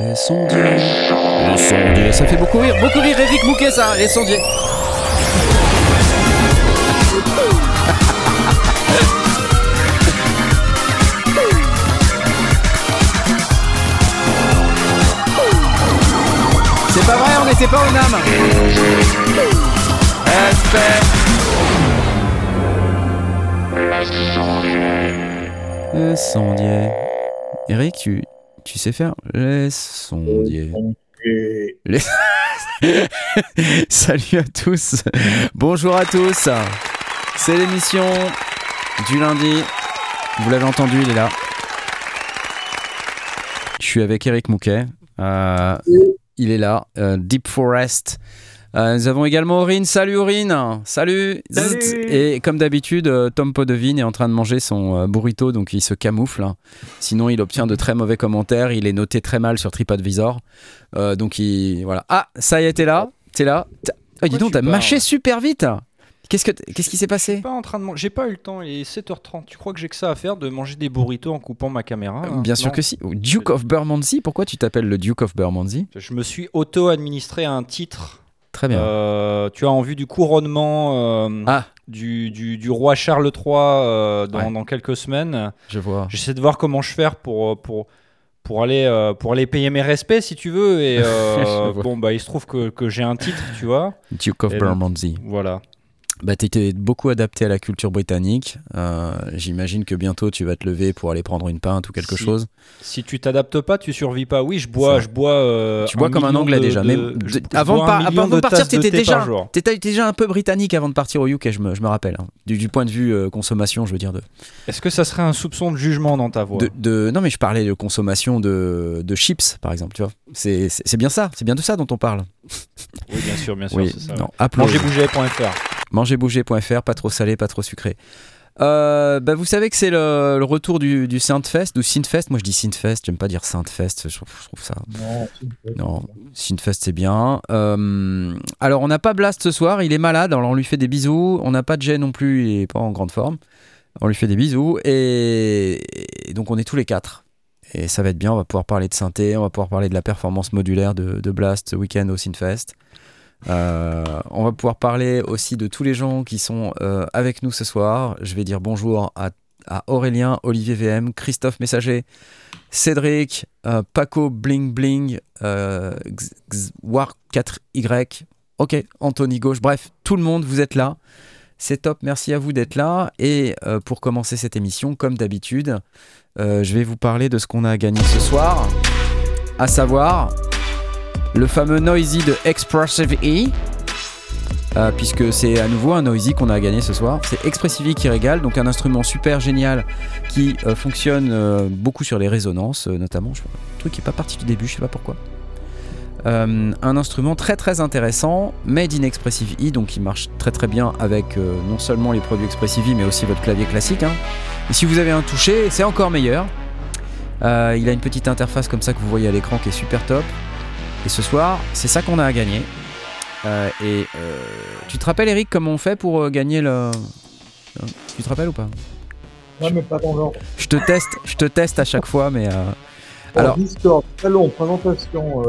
Les sondiers. Les sondiers. Ça fait beaucoup rire. Beaucoup rire Eric Mouquet, ça. Les sondiers. C'est pas vrai, on n'était pas au NAM. Respect. Les sondiers. Eric, tu, tu sais faire les sondiers. Les- Salut à tous. Bonjour à tous. C'est l'émission du lundi. Vous l'avez entendu, il est là. Je suis avec Eric Mouquet. Euh, il est là. euh, Deep Forest. Euh, nous avons également Aurine. Salut Aurine. Salut. Salut. Et comme d'habitude, euh, Tom Podevine est en train de manger son euh, burrito, donc il se camoufle. hein. Sinon, il obtient de très mauvais commentaires. Il est noté très mal sur TripAdvisor. Euh, donc il voilà. Ah, ça y est, t'es là. T'es là. Oh, dis donc, t'as mâché super vite. Qu'est-ce que t- qu'est-ce qui s'est passé? Pas en train de manger. J'ai pas eu le temps, il est 7h30. Tu crois que j'ai que ça à faire de manger des burritos en coupant ma caméra hein? Bien sûr Non. que si. Duke of Bermondsey. Pourquoi tu t'appelles le Duke of Bermondsey? Je me suis auto-administré un titre, Très bien. euh, tu as en vue du couronnement euh, Ah, du, du- du roi Charles III euh, dans, Ouais. dans quelques semaines. je vois. J'essaie de voir comment je faire pour, pour, pour, aller, pour aller payer mes respects si tu veux. Et bon, bah, il se trouve que, que j'ai un titre, tu vois. Duke of Bermondsey. Voilà. Bah, t'étais beaucoup adapté à la culture britannique. Euh, J'imagine que bientôt tu vas te lever pour aller prendre une pinte ou quelque Si. chose. Si tu t'adaptes pas, tu survis pas. Oui, je bois, je bois. euh, tu bois comme un anglais de- déjà. de- Mais de- avant, de par- avant partir, t'étais déjà, t'étais déjà un peu britannique avant de partir au UK. Je me, je me rappelle. hein. Du, du point de vue euh, consommation, je veux dire de, Est-ce que ça serait un soupçon de jugement dans ta voix? De, non mais je parlais de consommation de, de chips par exemple. Tu vois. C'est bien ça. C'est bien de ça dont on parle. Oui, bien sûr, bien sûr, Oui. ça. Non. mangerbouger.fr, pas trop salé, pas trop sucré. Euh, bah, vous savez que c'est le, le retour du, du Synthfest, ou Synthfest. Moi je dis Synthfest, j'aime pas dire Synthfest, je trouve, je trouve ça. Non, Synthfest c'est bien. Euh, alors on n'a pas Blast ce soir, il est malade, alors on lui fait des bisous. On n'a pas de Jay non plus, il est pas en grande forme. On lui fait des bisous et, et donc on est tous les quatre. Et ça va être bien, on va pouvoir parler de synthé, on va pouvoir parler de la performance modulaire de, de Blast ce week-end au Synthfest. Euh, on va pouvoir parler aussi de tous les gens qui sont euh, avec nous ce soir. Je vais dire bonjour à, Aurélien, Olivier VM, Christophe Messager, Cédric, euh, Paco Bling Bling, euh, X- X- War 4Y, ok, Anthony Gauche, bref, tout le monde, vous êtes là. C'est top, merci à vous d'être là. Et pour commencer cette émission, comme d'habitude, je vais vous parler de ce qu'on a gagné ce soir, à savoir le fameux Noisy de Expressive E. euh, puisque c'est à nouveau un Noisy qu'on a gagné ce soir. C'est Expressive E qui régale, donc un instrument super génial qui euh, fonctionne euh, beaucoup sur les résonances, notamment. Je, un truc qui n'est pas parti du début, je sais pas pourquoi. Un instrument très très intéressant, made in Expressive E, donc qui marche très très bien avec non seulement les produits Expressive E, mais aussi votre clavier classique. hein. Et si vous avez un toucher, c'est encore meilleur. Il a une petite interface comme ça que vous voyez à l'écran qui est super top. Et ce soir, c'est ça qu'on a à gagner. Euh, et euh, tu te rappelles, Eric, comment on fait pour euh, gagner le. Tu te rappelles ou pas? Ouais, mais pas dans l'ordre. Je te teste, je te teste à chaque fois, mais. Alors- Discord, long, présentation,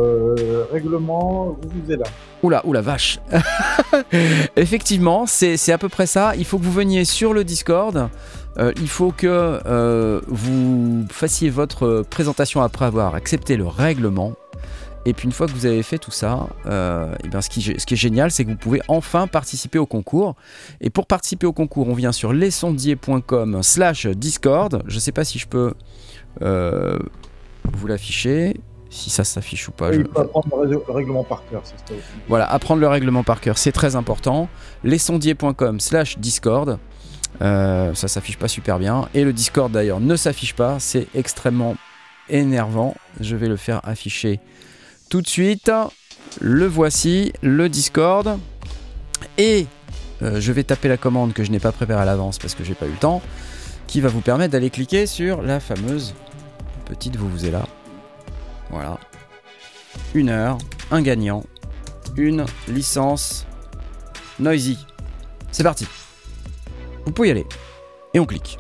règlement, vous vous êtes là. Oula, oula, vache. Effectivement, c'est c'est à peu près ça. Il faut que vous veniez sur le Discord. Euh, il faut que euh, vous fassiez votre présentation après avoir accepté le règlement. Et puis une fois que vous avez fait tout ça, euh, eh bien, ce, qui, ce qui est génial, c'est que vous pouvez enfin participer au concours. Et pour participer au concours, on vient sur lesondiers.com slash Discord. Je ne sais pas si je peux euh, vous l'afficher, si ça s'affiche ou pas. je- apprendre le, règlement par cœur, ça voilà, apprendre le règlement par cœur, c'est très important. Lesondiers.com slash Discord. Euh, ça s'affiche pas super bien. Et le Discord d'ailleurs ne s'affiche pas. C'est extrêmement énervant. Je vais le faire afficher tout de suite. Le voici, le Discord. Et euh, je vais taper la commande que je n'ai pas préparée à l'avance parce que j'ai pas eu le temps. Qui va vous permettre d'aller cliquer sur la fameuse petite vous vous êtes là. Voilà. Une heure, un gagnant, une licence Noisy. C'est parti. Vous pouvez y aller. Et on clique.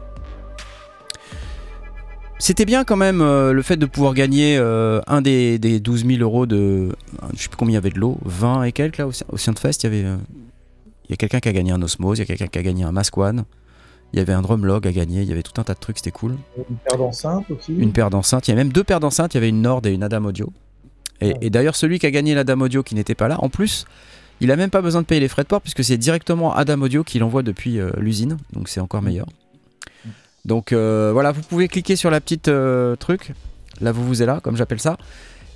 C'était bien quand même euh, le fait de pouvoir gagner euh, un des, des 12 000 euros de. Je sais plus combien il y avait de l'eau, 20 et quelques là au, au Fest. Il y avait. euh, il y a quelqu'un qui a gagné un Osmose, il y a quelqu'un qui a gagné un Mask One, il y avait un Drumlog à gagner, il y avait tout un tas de trucs, c'était cool. Une paire d'enceintes aussi. Une paire d'enceintes, il y avait même deux paires d'enceintes, il y avait une Nord et une Adam Audio. Et, et d'ailleurs, celui qui a gagné l'Adam Audio qui n'était pas là, en plus, il a même pas besoin de payer les frais de port puisque c'est directement Adam Audio qui l'envoie depuis l'usine, donc c'est encore meilleur. Donc euh, voilà, vous pouvez cliquer sur la petite euh, truc, là vous vous êtes là, comme j'appelle ça,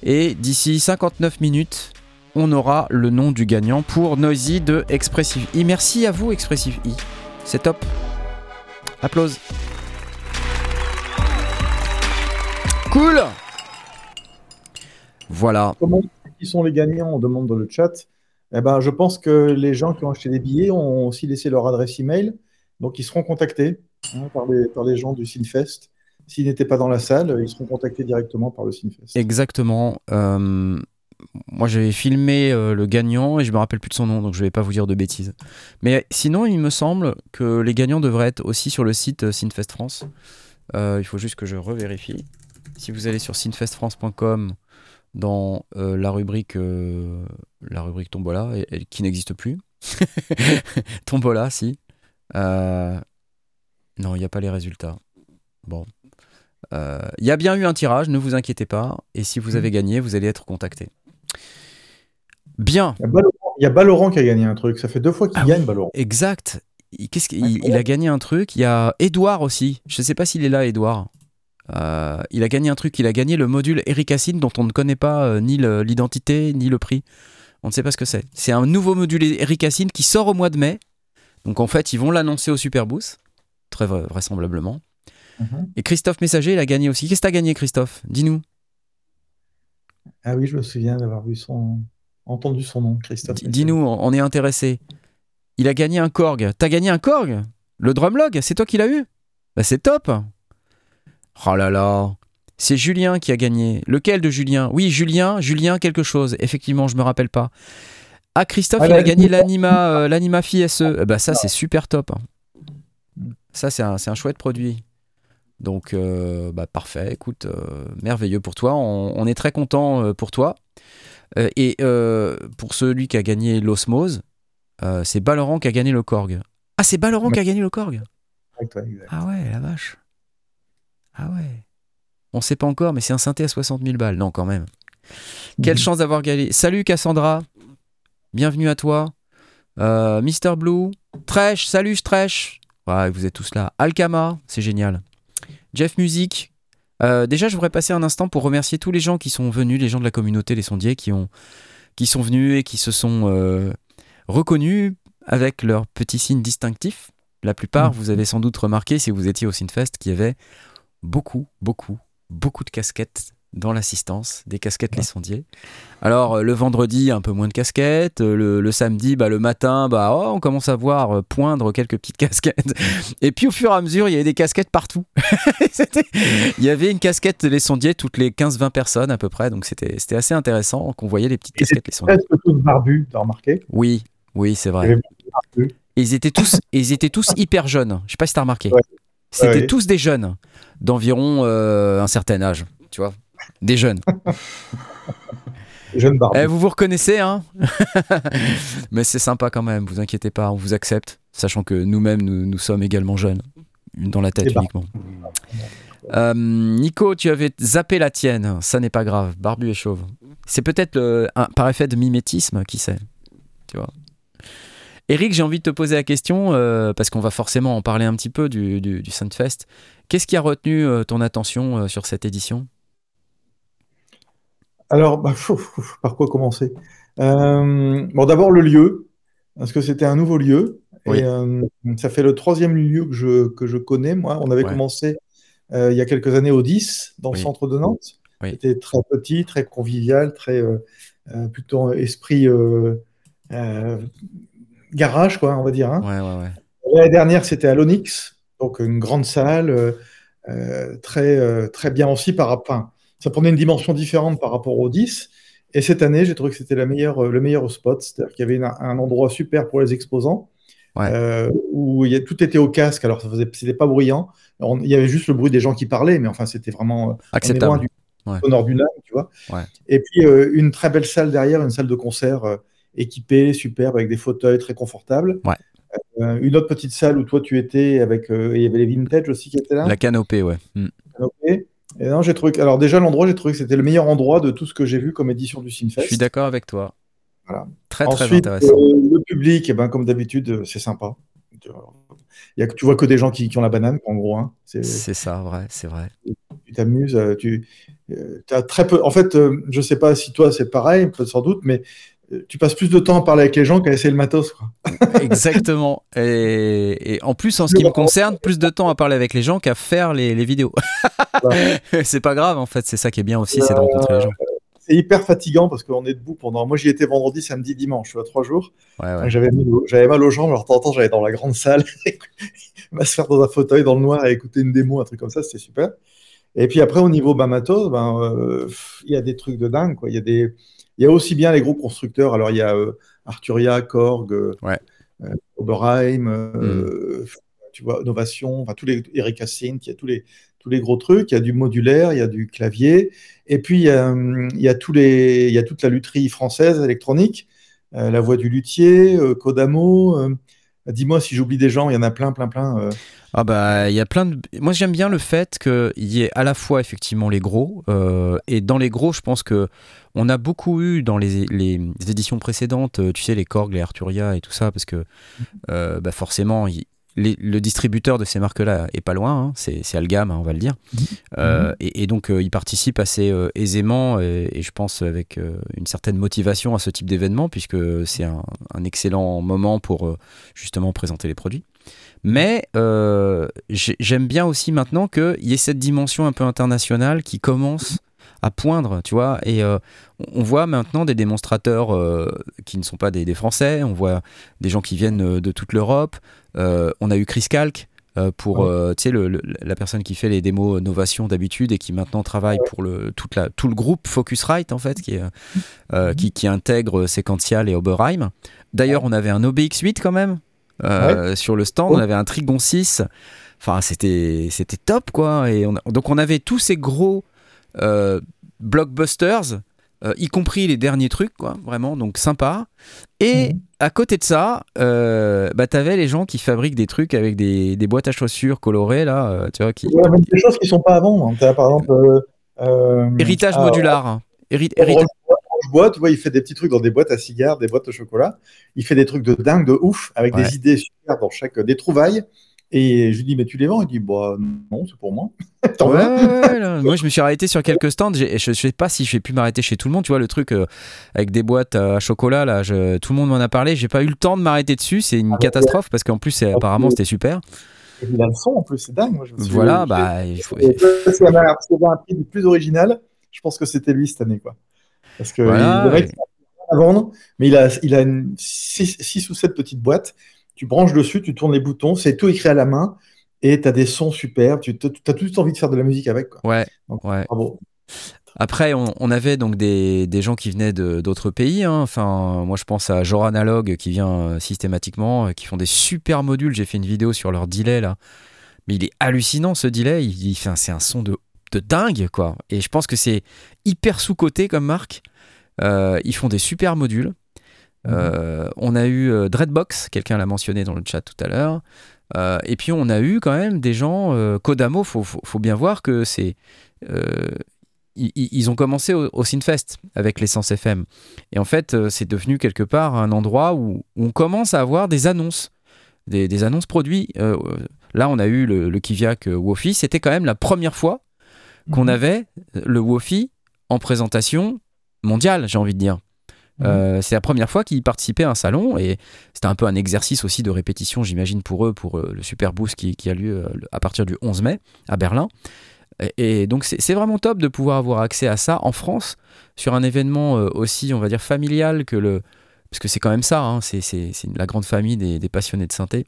et d'ici 59 minutes, on aura le nom du gagnant pour Noisy de Expressive E. Merci à vous Expressive E, c'est top. Applause. Cool. Voilà. Comment qui sont les gagnants On demande dans le chat. Eh ben, je pense que les gens qui ont acheté des billets ont aussi laissé leur adresse email, donc ils seront contactés hein, par, les, par les gens du Sinfest. S'ils n'étaient pas dans la salle, ils seront contactés directement par le Sinfest. Exactement. Euh, moi, j'avais filmé euh, le gagnant et je me rappelle plus de son nom, donc je vais pas vous dire de bêtises. Mais sinon, il me semble que les gagnants devraient être aussi sur le site euh, Sinfest France. Euh, il faut juste que je revérifie. Si vous allez sur sinfestfrance.com dans la rubrique la rubrique Tombola, qui n'existe plus. Tombola, si. Euh, non, il n'y a pas les résultats. Bon. Euh, Il y a bien eu un tirage, ne vous inquiétez pas. Et si vous avez gagné, vous allez être contacté. Bien, Il y a Balorant- qui a gagné un truc. Ça fait deux fois qu'il Ah gagne, Balorant. exact. Il, qu'est-ce qu'il- il- il a gagné un truc. Il y a Edouard aussi. Je ne sais pas s'il est là, Edouard. Euh, il a gagné un truc. Il a gagné le module Eric Assine dont on ne connaît pas euh, ni le- l'identité ni le prix. On ne sait pas ce que c'est. C'est un nouveau module Eric Assine qui sort au mois de mai. Donc en fait, ils vont l'annoncer au Superboost, très vra- vraisemblablement. Mhm. Et Christophe Messager, il a gagné aussi. Qu'est-ce que t'as gagné, Christophe? Dis-nous. Ah oui, je me souviens d'avoir vu son... entendu son nom, Christophe. Dis- Dis-nous, on est intéressé. Il a gagné un Korg. T'as gagné un Korg? Le Drumlog, c'est toi qui l'as eu? Bah c'est top Oh là là C'est Julien qui a gagné. Lequel de Julien? Oui, Julien, Julien quelque chose. Effectivement, je me rappelle pas. Ah, Christophe, Ah, il a la- gagné l'Anima euh, l'Anima Phi SE. Eh Bah ça, c'est super top. Ça, c'est un, chouette produit. Donc, euh, bah, parfait. Écoute, euh, merveilleux pour toi. On, on est très content euh, pour toi. Et pour celui qui a gagné l'Osmose, c'est Balorant qui a gagné le Korg. Ah, c'est Balorant qui a gagné le Korg ouais. Ah ouais, la vache. Ah ouais. On sait pas encore, mais c'est un synthé à 60 000 balles. Non, quand même. Quelle Mhm. chance d'avoir gagné. Salut Cassandra. Bienvenue à toi. Euh, Mister Blue. Tresh, salut Tresh. Ouais, vous êtes tous là. Alkama, c'est génial. Jeff Music. Euh, déjà, je voudrais passer un instant pour remercier tous les gens qui sont venus, les gens de la communauté, les sondiers, qui, ont, qui sont venus et qui se sont euh, reconnus avec leur petit signe distinctif. La plupart, Mhm. vous avez sans doute remarqué, si vous étiez au Synfest, qu'il y avait beaucoup, beaucoup, beaucoup de casquettes dans l'assistance, des casquettes les sondiers. Alors, euh, le vendredi, un peu moins de casquettes. euh, Le, le samedi, bah, le matin, bah, oh, on commence à voir euh, poindre quelques petites casquettes. Et puis, au fur et à mesure, il y avait des casquettes partout. Il y avait une casquette les sondiers toutes les 15-20 personnes à peu près. Donc, c'était c'était assez intéressant qu'on voyait les petites Et casquettes les sondiers. Presque tous barbus, t'as remarqué? Oui, oui, c'est vrai. Et ils étaient tous, ils étaient tous hyper jeunes. Je sais pas si t'as remarqué. Ouais. C'était Ouais. tous des jeunes d'environ euh, un certain âge, tu vois. Des jeunes. Jeune barbu. Eh, vous vous reconnaissez, hein Mais c'est sympa quand même, vous inquiétez pas, on vous accepte, sachant que nous-mêmes, nous, nous sommes également jeunes, dans la tête Et bah. uniquement. Euh, Nico, tu avais zappé la tienne, ça n'est pas grave, barbu et chauve. C'est peut-être le- un- par effet de mimétisme, qui sait Tu vois Eric, j'ai envie de te poser la question, euh, parce qu'on va forcément en parler un petit peu du, du, du Sunfest. Qu'est-ce qui a retenu euh, ton attention sur cette édition? Alors, bah, par quoi commencer? Euh, Bon, d'abord le lieu, parce que c'était un nouveau lieu. Oui. Et euh, ça fait le troisième lieu que je, que je connais, moi. On avait Ouais. commencé euh, il y a quelques années au 10, dans Oui. le centre de Nantes. Oui. C'était très petit, très convivial, très plutôt esprit garage, quoi, on va dire. hein. Ouais, ouais, ouais. L'année dernière, c'était à l'Onyx, donc une grande salle, très, très bien aussi par rapport. Ça prenait une dimension différente par rapport au 10. Et cette année, j'ai trouvé que c'était la meilleure, euh, le meilleur spot, c'est-à-dire qu'il y avait une- un endroit super pour les exposants, euh, où y a, tout était au casque, alors c'était pas bruyant. Il y avait juste le bruit des gens qui parlaient, mais enfin c'était vraiment euh, acceptable. Du, Au nord du lac, tu vois. Et puis euh, une très belle salle derrière, une salle de concert équipée, superbe, avec des fauteuils très confortables. une autre petite salle où toi tu étais, avec il y avait les vintage aussi qui étaient là. La canopée, ouais. Mm. Canopée. Et non, j'ai trouvé. Alors déjà l'endroit, j'ai trouvé que c'était le meilleur endroit de tout ce que j'ai vu comme édition du Cinefest. Je suis d'accord avec toi. Voilà. Très très intéressant. Euh, le public, eh ben, comme d'habitude, euh, c'est sympa. Il y a, tu vois que des gens qui, qui ont la banane, en gros. Hein. C'est ça, vrai, c'est vrai. Tu t'amuses, euh, tu as très peu. En fait, je sais pas si toi c'est pareil, sans doute, mais tu passes plus de temps à parler avec les gens qu'à essayer le matos. Quoi. Exactement. Et, en plus, en ce qui me concerne, plus de temps à parler avec les gens qu'à faire les, les vidéos. c'est pas grave, en fait. C'est ça qui est bien aussi, c'est de rencontrer les gens c'est hyper fatigant parce qu'on est debout pendant. Moi, j'y étais vendredi, samedi, dimanche, tu vois, trois jours. J'avais mal, aux jambes, alors de temps en temps, j'allais dans la grande salle, m'asseoir dans un fauteuil dans le noir et écouter une démo, un truc comme ça, c'était super. Et puis après, au niveau Bamato, ben, euh, il y a des trucs de dingue, quoi. Il y a des, il y a aussi bien les gros constructeurs. Alors, il y a euh, Arturia, Korg, euh, Oberheim, mm. tu vois, Innovation, enfin, tous les Eric il y a tous les, tous les gros trucs. Il y a du modulaire, il y a du clavier. Et puis, il y a, tous les, il y a toute la lutherie française électronique, euh, la voix du luthier, euh, Kodamo. Euh, dis-moi si j'oublie des gens, il y en a plein, plein, plein. Ah bah il y a plein de. Moi j'aime bien le fait qu'il y ait à la fois effectivement les gros et dans les gros je pense que on a beaucoup eu dans les, les éditions précédentes, tu sais les Korg, les Arturia et tout ça parce que mm-hmm. bah forcément le distributeur de ces marques-là est pas loin, hein, c'est Algam, hein, on va le dire. Mhm. Euh, mhm. et, donc, euh, il participe assez euh, aisément et, je pense avec une certaine motivation à ce type d'événement, puisque c'est un, excellent moment pour justement présenter les produits. Mais j'aime bien aussi maintenant qu'il y ait cette dimension un peu internationale qui commence à poindre, tu vois. Et on voit maintenant des démonstrateurs qui ne sont pas des, des, Français, on voit des gens qui viennent de toute l'Europe. Euh, on a eu Chris Calc euh, pour euh, la personne qui fait les démos Novation d'habitude et qui maintenant travaille pour le, toute la, tout le groupe Focusrite en fait qui, est, mhm. qui, intègre Sequential et Oberheim. D'ailleurs on avait un OBX8 quand même sur le stand, on avait un Trigon 6. Enfin c'était c'était top quoi et donc on avait tous ces gros blockbusters euh, y compris les derniers trucs, quoi, vraiment, donc sympa. Et mhm. à côté de ça, euh, bah, t'avais les gens qui fabriquent des trucs avec des, des boîtes à chaussures colorées, là, euh, tu vois. Qui... Ouais, même des choses qui sont pas à vendre. Hein. Par exemple. Euh, Héritage modular. Bois, tu vois, il fait des petits trucs dans des boîtes à cigares, des boîtes de chocolat. Il fait des trucs de dingue, de ouf, avec des idées super dans chaque des trouvailles. Et je lui dis, mais tu les vends? Il dit, bah non, c'est pour moi. moi, je me suis arrêté sur quelques stands. Je, je sais pas si je vais pu m'arrêter chez tout le monde. Tu vois, le truc euh, avec des boîtes à chocolat, là, je, tout le monde m'en a parlé. J'ai pas eu le temps de m'arrêter dessus. C'est une ah, catastrophe parce qu'en plus, apparemment, c'était super. Et il a le son en plus, c'est dingue. Moi, je voilà, bah. Il faut... C'est un prix du plus original. Je pense que c'était lui cette année, quoi. Parce que voilà, il, à vendre, mais il a, il a 6 ou 7 petites boîtes tu branches dessus, tu tournes les boutons, c'est tout écrit à la main et tu as des sons super. Tu as tout envie de faire de la musique avec. Quoi. Ouais. ouais. Bravo. Après, on, avait donc des, des, gens qui venaient d'autres pays. Hein. Enfin, moi, je pense à Jor Analog qui vient euh, systématiquement, euh, qui font des super modules. J'ai fait une vidéo sur leur delay là, mais il est hallucinant ce delay. Il, il c'est un son de, de, dingue quoi. Et je pense que c'est hyper sous coté comme marque. Euh, ils font des super modules. Euh, on a eu euh, Dreadbox, quelqu'un l'a mentionné dans le chat tout à l'heure. Euh, et puis on a eu quand même des gens, Kodamo, faut, faut, bien voir que c'est ils, ont commencé au, au Synfest avec l'essence FM. Et en fait, c'est devenu quelque part un endroit où, on commence à avoir des annonces, des, annonces produits. là, on a eu le, le Kiviak Wofi. C'était quand même la première fois qu'on mhm. avait le Wofi en présentation mondiale, j'ai envie de dire. Mhm. Euh, c'est la première fois qu'ils participaient à un salon et c'était un peu un exercice aussi de répétition, j'imagine, pour eux, pour euh, le Super Boost qui, a lieu euh, à partir du 11 mai à Berlin. Et, donc c'est vraiment top de pouvoir avoir accès à ça en France sur un événement aussi, on va dire, familial que le... Parce que c'est quand même ça, hein, c'est la grande famille des, passionnés de synthé.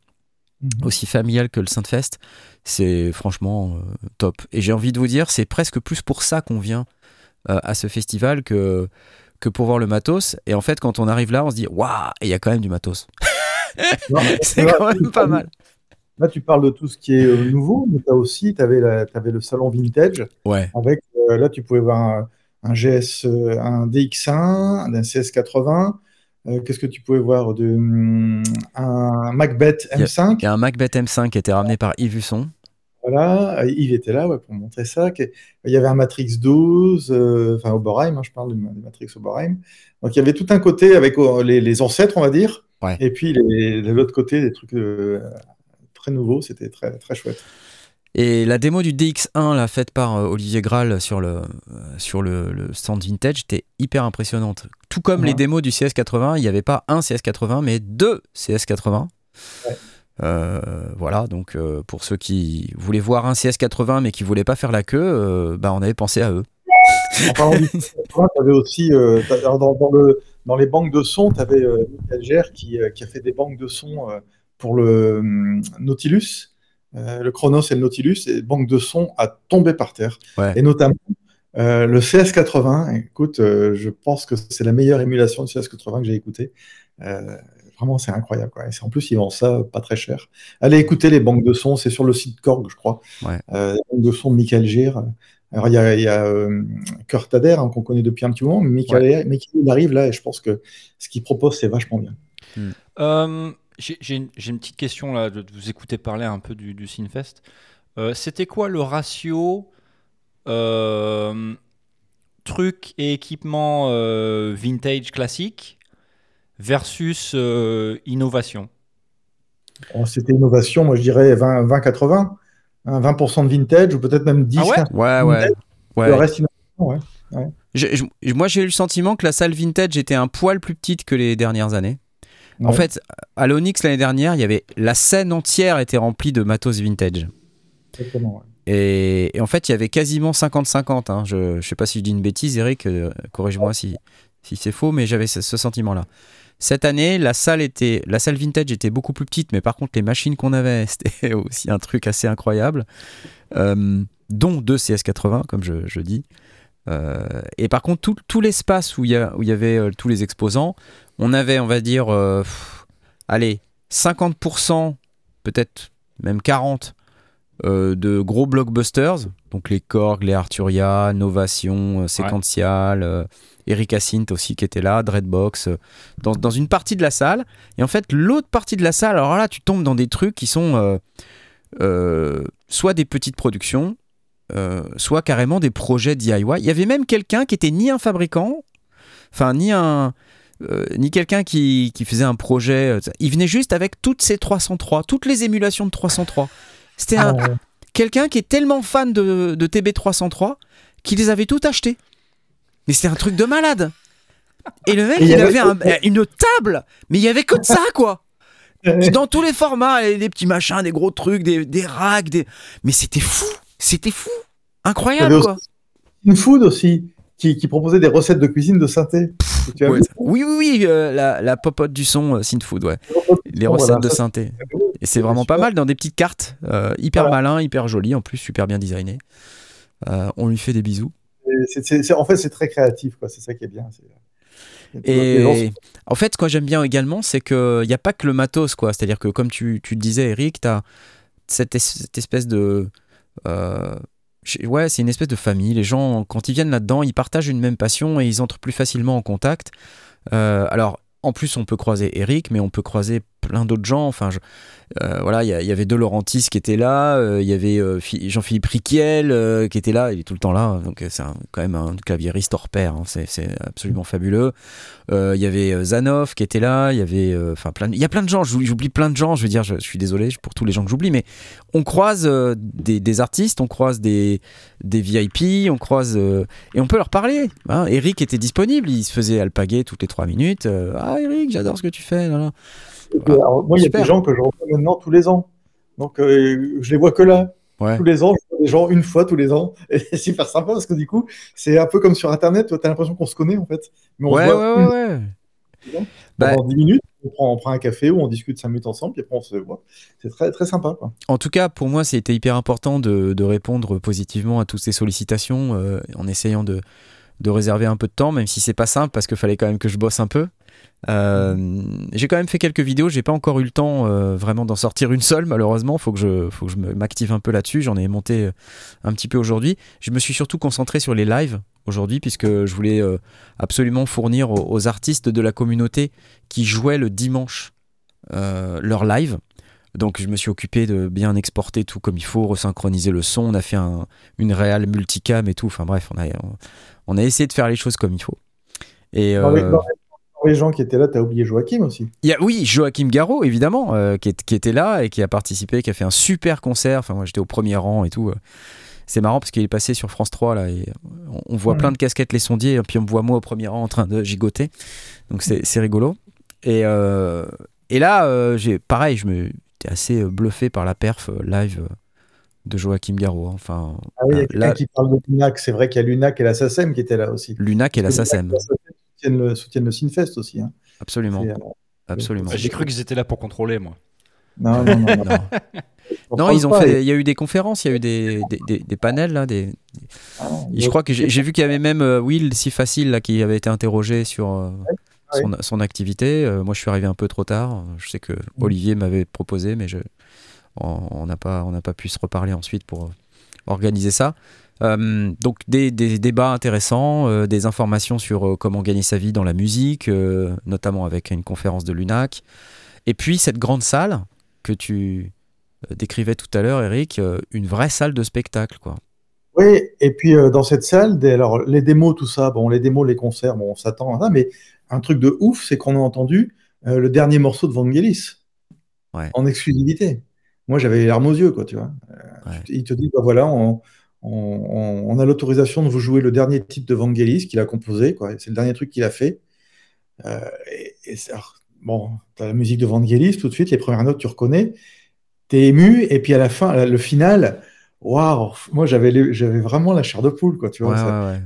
Mhm. Aussi familial que le Synthfest, c'est franchement top. Et j'ai envie de vous dire, c'est presque plus pour ça qu'on vient à ce festival que que pour voir le matos. Et en fait, quand on arrive là, on se dit waouh, il y a quand même du matos. c'est quand même pas mal. Là, tu parles de tout ce qui est euh, nouveau, mais tu as aussi avais, avais le salon vintage. Ouais. Avec, euh, là, tu pouvais voir un, un GS, euh, un DX1, un CS80. Qu'est-ce que tu pouvais voir de, hum, Un Macbeth M5. Il y a un Macbeth M5 qui a été ramené par Yves Husson. Voilà, Yves était là ouais, pour montrer ça. Il y avait un Matrix 12, enfin Oberheim, hein, je parle de Matrix Oberheim. Donc il y avait tout un côté avec oh, les, les ancêtres, on va dire, Ouais. et puis les- de l'autre côté, des trucs euh, très nouveaux, c'était très, très chouette. Et la démo du DX1, là, faite par euh, Olivier Graal sur le, euh, sur le, le stand vintage, était hyper impressionnante. Tout comme Ouais. les démos du CS80, il n'y avait pas un CS80, mais deux CS80. Ouais. Euh, voilà, donc euh, pour ceux qui voulaient voir un CS80 mais qui voulaient pas faire la queue, euh, bah, on avait pensé à eux. En parlant du CS80, tu avais aussi, euh, dans, dans le, dans les banques de son, tu avais Michael qui, qui a fait des banques de son euh, pour le hum, Nautilus, le Chronos et le Nautilus, et banque de son a tombé par terre. Ouais. Et notamment le CS80, écoute, je pense que c'est la meilleure émulation de CS80 que j'ai écoutée. Euh, vraiment, c'est incroyable. Quoi. Et c'est- en plus, ils vendent ça pas très cher. Allez écouter les banques de son, c'est sur le site Korg, je crois. Ouais. Euh, les banques de son de Michael Gire. Alors, il y a, y a euh, Kurt hein, qu'on connaît depuis un petit moment, mais Michael, Michael, il arrive là, et je pense que ce qu'il propose, c'est vachement bien. Euh, J'ai j'ai une, petite question là, de de vous écouter parler un peu du, du Sinfest. Euh, C'était quoi le ratio euh, truc et équipement euh, vintage classique versus euh, innovation Alors, C'était innovation, moi je dirais 20 20-80, hein, 20% de vintage, ou peut-être même 10 Ah ouais? 15. Ouais, ouais. ouais. Le reste innovation, ouais. Je- moi, j'ai eu le sentiment que la salle vintage était un poil plus petite que les dernières années. En fait, à l'Onyx l'année dernière, il y avait la scène entière était remplie de matos vintage. Exactement, ouais. Et, et en fait, il y avait quasiment 50-50. hein. Je ne sais pas si je dis une bêtise, Eric, euh, corrige-moi si, si c'est faux, mais j'avais ce, ce sentiment-là. Cette année, la salle, était, la salle vintage était beaucoup plus petite, mais par contre, les machines qu'on avait, c'était aussi un truc assez incroyable, Euh, dont deux CS80, comme je, je dis. Euh, et par contre, tout, tout l'espace où il y, avait euh, tous les exposants, on avait, on va dire, pff, allez, 50%, peut-être même 40% euh, de gros blockbusters, donc les Korg, les Arturia, Novation, euh, Sequential, Eric Asint aussi qui était là, Dreadbox, euh, dans, dans une partie de la salle. Et en fait, l'autre partie de la salle, alors là, tu tombes dans des trucs qui sont euh, euh, soit des petites productions, euh, soit carrément des projets DIY. Il y avait même quelqu'un qui était ni un fabricant, enfin ni un... euh, ni quelqu'un qui, qui faisait un projet. Il venait juste avec toutes ces 303, toutes les émulations de 303. C'était Ah, ouais. quelqu'un qui est tellement fan de, de TB303 qu'il les avait toutes achetées. Mais c'était un truc de malade. Et le mec, Et il avait- avait un- une table, mais il y avait que de ça, quoi. Dans tous les formats, des petits machins, des gros trucs, des, des racks, des... mais c'était fou, c'était fou, incroyable, quoi. Une Food aussi, qui, qui proposait des recettes de cuisine de synthé. Tu as Ouais, vu ça- Oui, oui, oui, euh, la, la popote du son, euh, Synthfood, ouais. Les Voilà, recettes de synthé. c'est- Et c'est vraiment pas mal dans des petites cartes, euh, hyper Voilà. malin, hyper joli, en plus super bien designé. Euh, on lui fait des bisous. C'est- en fait, c'est très créatif, quoi. C'est ça qui est bien. Et en fait, ce que j'aime bien également, c'est qu'il n'y a pas que le matos, quoi. C'est-à-dire que, comme tu, tu le disais, Eric, tu as cette, es- cette espèce de. euh, ouais, c'est une espèce de famille. Les gens, quand ils viennent là-dedans, ils partagent une même passion et ils entrent plus facilement en contact. Euh, alors, en plus, on peut croiser Eric, mais on peut croiser plein d'autres gens. Enfin, euh, voilà, il y, avait De Laurentiis qui était là, euh, il y avait euh, Phi- Jean-Philippe Riquiel qui était là, il est tout le temps là, donc euh, c'est quand même un claviériste hors pair, hein, c'est absolument fabuleux. Il y avait Zanov qui était là, il y avait, enfin plein, il y a plein de gens. j'oublie- plein de gens. Je veux dire, je, suis désolé pour tous les gens que j'oublie, mais on croise des, artistes, on croise des, des VIP, on croise et on peut leur parler. hein. Eric était disponible, il se faisait alpaguer toutes les trois minutes. ah Eric, j'adore ce que tu fais. là. Et puis, alors, moi, il y a des gens que je revois maintenant tous les ans. Donc, euh, je les vois que là. Ouais. Tous les ans, je vois des gens une fois tous les ans. Et c'est super sympa parce que du coup, c'est un peu comme sur Internet. Tu as l'impression qu'on se connaît en fait. Mais on Ouais, se voit ouais, ouais, ouais. fois Bah- pendant 10 minutes. On prend, on prend un café ou on discute 5 minutes ensemble. Puis après, on se voit. C'est très, très sympa. Quoi. En tout cas, pour moi, c'était hyper important de, de répondre positivement à toutes ces sollicitations euh, en essayant de, de réserver un peu de temps, même si c'est pas simple parce qu'il fallait quand même que je bosse un peu. Euh, j'ai quand même fait quelques vidéos, j'ai pas encore eu le temps euh, vraiment d'en sortir une seule malheureusement, faut que je, faut que je m'active un peu là-dessus, j'en ai monté un petit peu aujourd'hui. Je me suis surtout concentré sur les lives aujourd'hui puisque je voulais absolument fournir aux, artistes de la communauté qui jouaient le dimanche leur live. Donc je me suis occupé de bien exporter tout comme il faut, resynchroniser le son, on a fait un, une réelle multicam et tout, enfin bref, on a, on, a essayé de faire les choses comme il faut. Et, les gens qui étaient là, tu as oublié Joachim aussi. Il y a, oui, Joachim Garraud, évidemment, euh, qui, était là et qui a participé, qui a fait un super concert. Enfin, moi, j'étais au premier rang et tout. C'est marrant parce qu'il est passé sur France 3 là et on, voit plein de casquettes les sondiers et puis on me voit moi au premier rang en train de gigoter. Donc c'est rigolo. Et, euh, et là, euh, j'ai pareil, je me j'étais assez bluffé par la perf live de Joachim Garraud. Hein. Enfin, ah oui, il y a quelqu'un qui parle de Lunac. C'est vrai qu'il y a Lunac et la SACEM qui étaient là aussi. Lunac et la SACEM soutiennent le, soutiennent le Sinfest aussi. Hein. Absolument. Euh, Absolument. J'ai cru qu'ils étaient là pour contrôler, moi. Non, non, non. non. ils ont fait. Il y a eu des conférences, il y a eu des, des, des, panels là. Des... Ah, je crois que j'ai vu qu'il y avait même euh, Will si facile là qui avait été interrogé sur euh, son, son, activité. moi, je suis arrivé un peu trop tard. Je sais que mm. Olivier m'avait proposé, mais je on n'a pas on n'a pas pu se reparler ensuite pour organiser ça. Euh, donc des, débats intéressants, euh, des informations sur euh, comment gagner sa vie dans la musique, notamment avec une conférence de l'UNAC. Et puis cette grande salle que tu décrivais tout à l'heure, Eric, une vraie salle de spectacle. quoi. Oui, et puis dans cette salle, alors, les démos, tout ça, bon, les démos, les concerts, bon, on s'attend à ça, mais un truc de ouf, c'est qu'on a entendu le dernier morceau de Vangelis en exclusivité. Moi, j'avais les larmes aux yeux, quoi, tu vois. Il te dit, bah, voilà, on, on, a l'autorisation de vous jouer le dernier titre de Vangelis qu'il a composé. C'est le dernier truc qu'il a fait. Euh, et, bon, tu as la musique de Vangelis tout de suite, les premières notes, tu reconnais. Tu es ému, et puis à la fin, le final, waouh, moi j'avais vraiment la chair de poule. Quoi, tu vois,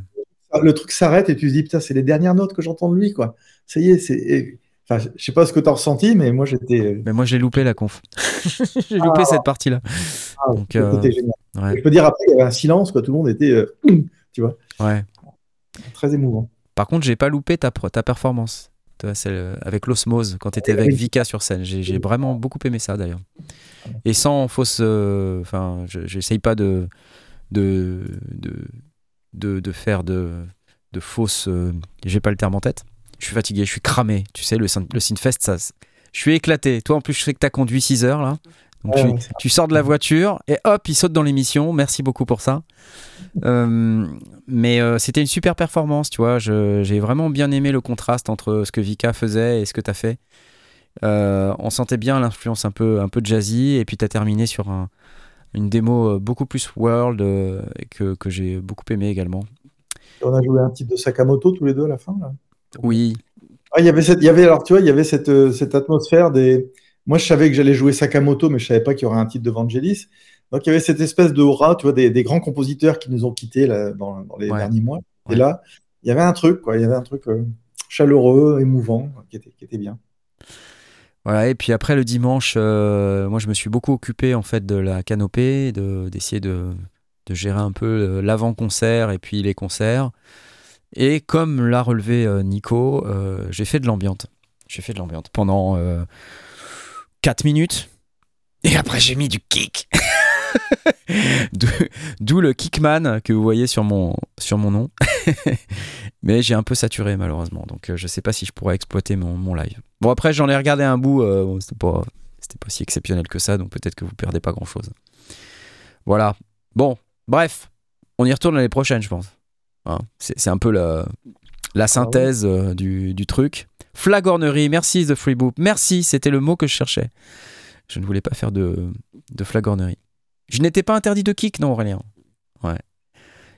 Le truc s'arrête et tu te dis, putain, c'est les dernières notes que j'entends de lui. Quoi. Ça y est, c'est. Enfin, je sais pas ce que tu as ressenti, mais moi j'étais. Mais moi j'ai loupé la conf. j'ai loupé ah. cette partie-là. Ah, euh, génial. Je peux dire après, il y avait un silence, quoi. Tout le monde était, euh, tu vois. Ouais. Très émouvant. Par contre, j'ai pas loupé ta, ta performance. Celle euh, avec l'osmose quand tu étais avec Vika sur scène. J'ai vraiment beaucoup aimé ça d'ailleurs. Et sans fausse. Enfin, j'essaye pas de de, de, de, faire de, de fausses. j'ai pas le terme en tête je suis fatigué, je suis cramé. Tu sais, le, le Synfest, ça, je suis éclaté. Toi, en plus, je sais que tu as conduit 6 heures là. Donc tu, sors de la voiture et hop, il saute dans l'émission. Merci beaucoup pour ça. Euh, mais euh, c'était une super performance, tu vois. J'ai vraiment bien aimé le contraste entre ce que Vika faisait et ce que tu as fait. Euh, on sentait bien l'influence un peu, un peu jazzy et puis tu as terminé sur un, une démo beaucoup plus world que, que j'ai beaucoup aimé également. On a joué un type de Sakamoto tous les deux à la fin là oui. Ah, il y avait cette, il y avait alors tu vois, il y avait cette, euh, cette atmosphère des. Moi, je savais que j'allais jouer Sakamoto, mais je savais pas qu'il y aurait un titre de Vangelis. Donc, il y avait cette espèce de aura, tu vois, des, des grands compositeurs qui nous ont quittés là, dans, dans, les derniers mois. Et là, il y avait un truc, quoi. Il y avait un truc euh, chaleureux, émouvant, qui était, qui était bien. Voilà, et puis après le dimanche, euh, moi je me suis beaucoup occupé en fait de la canopée, d'essayer de, de, gérer un peu l'avant-concert et puis les concerts. Et comme l'a relevé euh, Nico, euh, j'ai fait de l'ambiante. J'ai fait de l'ambiante pendant 4 euh, minutes. Et après, j'ai mis du kick. D'où le kickman que vous voyez sur mon, sur mon nom. Mais j'ai un peu saturé malheureusement. Donc je sais pas si je pourrais exploiter mon, live. Bon, après, j'en ai regardé un bout. C'était pas, pas si exceptionnel que ça. Donc peut-être que vous perdez pas grand chose. Voilà. Bon, bref. On y retourne l'année prochaine, je pense. Hein, c'est un peu la, la synthèse euh, du, du, truc. Flagornerie, merci The Free Boop. Merci, c'était le mot que je cherchais. Je ne voulais pas faire de, de flagornerie. Je n'étais pas interdit de kick, non, Aurélien? Ouais.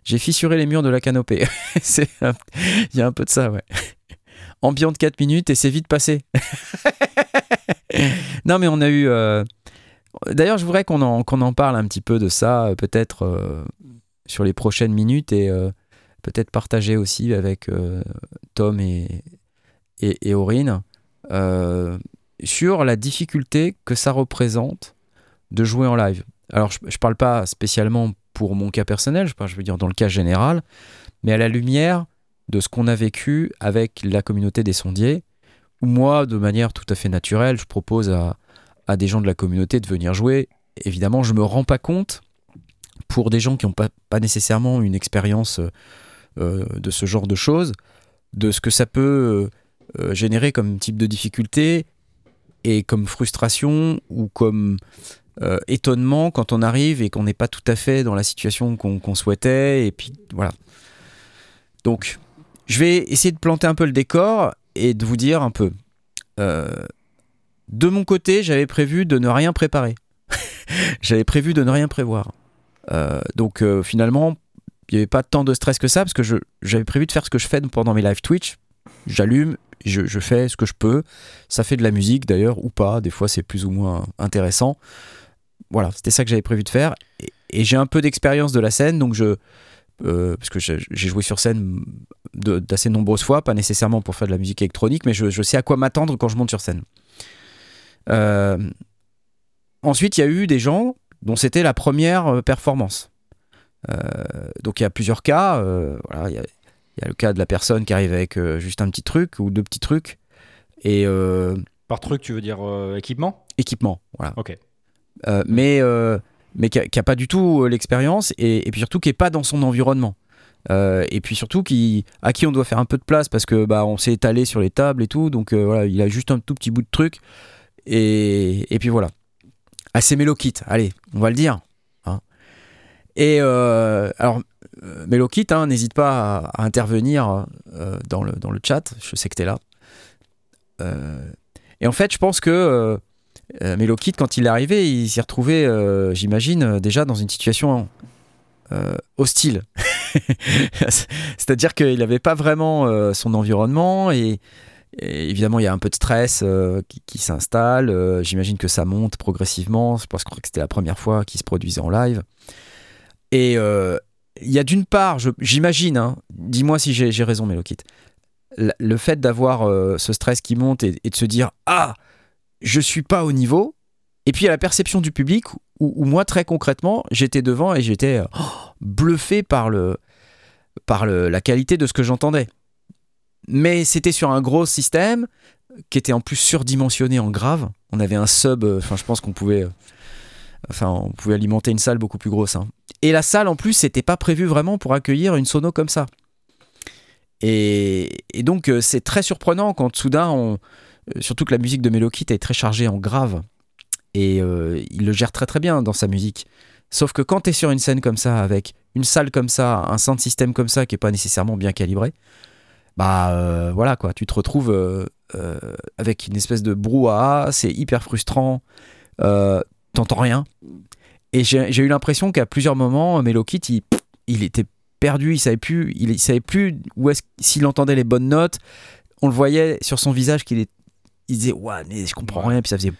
J'ai fissuré les murs de la canopée. Il y a un peu de ça, ouais. Ambiante 4 minutes et c'est vite passé. non, mais on a eu. Euh, d'ailleurs, je voudrais qu'on en, qu'on en parle un petit peu de ça, euh, peut-être sur les prochaines minutes. Et peut-être partager aussi avec euh, Tom et, et, Aurine euh, sur la difficulté que ça représente de jouer en live. Alors, je ne parle pas spécialement pour mon cas personnel, je, je veux dire dans le cas général, mais à la lumière de ce qu'on a vécu avec la communauté des sondiers, où moi, de manière tout à fait naturelle, je propose à, à des gens de la communauté de venir jouer. Évidemment, je me rends pas compte pour des gens qui n'ont pas, pas nécessairement une expérience euh, de ce genre de choses, de ce que ça peut euh, générer comme type de difficulté et comme frustration ou comme euh, étonnement quand on arrive et qu'on n'est pas tout à fait dans la situation qu'on souhaitait. Et puis voilà. Donc, je vais essayer de planter un peu le décor et de vous dire un peu. de mon côté, j'avais prévu de ne rien préparer. j'avais prévu de ne rien prévoir. donc finalement, il n'y avait pas tant de stress que ça parce que j'avais prévu de faire ce que je fais pendant mes live Twitch. J'allume, je, fais ce que je peux. Ça fait de la musique d'ailleurs ou pas. Des fois, c'est plus ou moins intéressant. Voilà, c'était ça que j'avais prévu de faire. Et, j'ai un peu d'expérience de la scène, donc je. Euh, parce que j'ai joué sur scène d'assez nombreuses fois, pas nécessairement pour faire de la musique électronique, mais je, je sais à quoi m'attendre quand je monte sur scène. Euh, ensuite, il y a eu des gens dont c'était la première euh, performance. Euh, donc il y a plusieurs cas. Euh, voilà, il y, a, le cas de la personne qui arrive avec euh, juste un petit truc ou deux petits trucs. Et, Par truc, tu veux dire équipement? Équipement, voilà. Ok. mais mais qui n'a pas du tout l'expérience et, puis surtout qui n'est pas dans son environnement. et puis surtout qui, à qui on doit faire un peu de place parce que bah, on s'est étalé sur les tables et tout, donc voilà, il a juste un tout petit bout de truc. Et, et puis voilà. Assez mélokit, allez, on va le dire. Et euh, alors, euh, Melokit, hein, n'hésite pas à, intervenir euh, dans, le, dans le chat. Je sais que tu es là. et en fait, je pense que Melokit, quand il est arrivé, il s'est retrouvé, j'imagine, déjà dans une situation hostile. C'est-à-dire qu'il n'avait pas vraiment son environnement et, évidemment, il y a un peu de stress qui, s'installe. J'imagine que ça monte progressivement. Je pense que c'était la première fois qu'il se produisait en live. Et euh, il y a d'une part, j'imagine, hein, dis-moi si j'ai raison, Mélokit, le fait d'avoir euh, ce stress qui monte et, de se dire Ah, je suis pas au niveau. Et puis a la perception du public où, moi, très concrètement, j'étais devant et j'étais euh, bluffé par, le, par la qualité de ce que j'entendais. Mais c'était sur un gros système qui était en plus surdimensionné en grave. On avait un sub, enfin, je pense qu'on pouvait on pouvait alimenter une salle beaucoup plus grosse. Hein. Et la salle, en plus, n'était pas prévue vraiment pour accueillir une sono comme ça. Et, donc, euh, c'est très surprenant quand soudain, euh, surtout que la musique de Melokit est très chargée en grave. Et euh, il le gère très très bien dans sa musique. Sauf que quand tu es sur une scène comme ça, avec une salle comme ça, un sound système comme ça qui est pas nécessairement bien calibré, bah voilà quoi, tu te retrouves avec une espèce de brouhaha, c'est hyper frustrant t'entends rien. Et j'ai eu l'impression qu'à plusieurs moments, Melokit, il, il était perdu, il savait plus, il, savait plus où est-ce s'il entendait les bonnes notes. On le voyait sur son visage qu'il il disait ouais mais je comprends rien, puis ça faisait.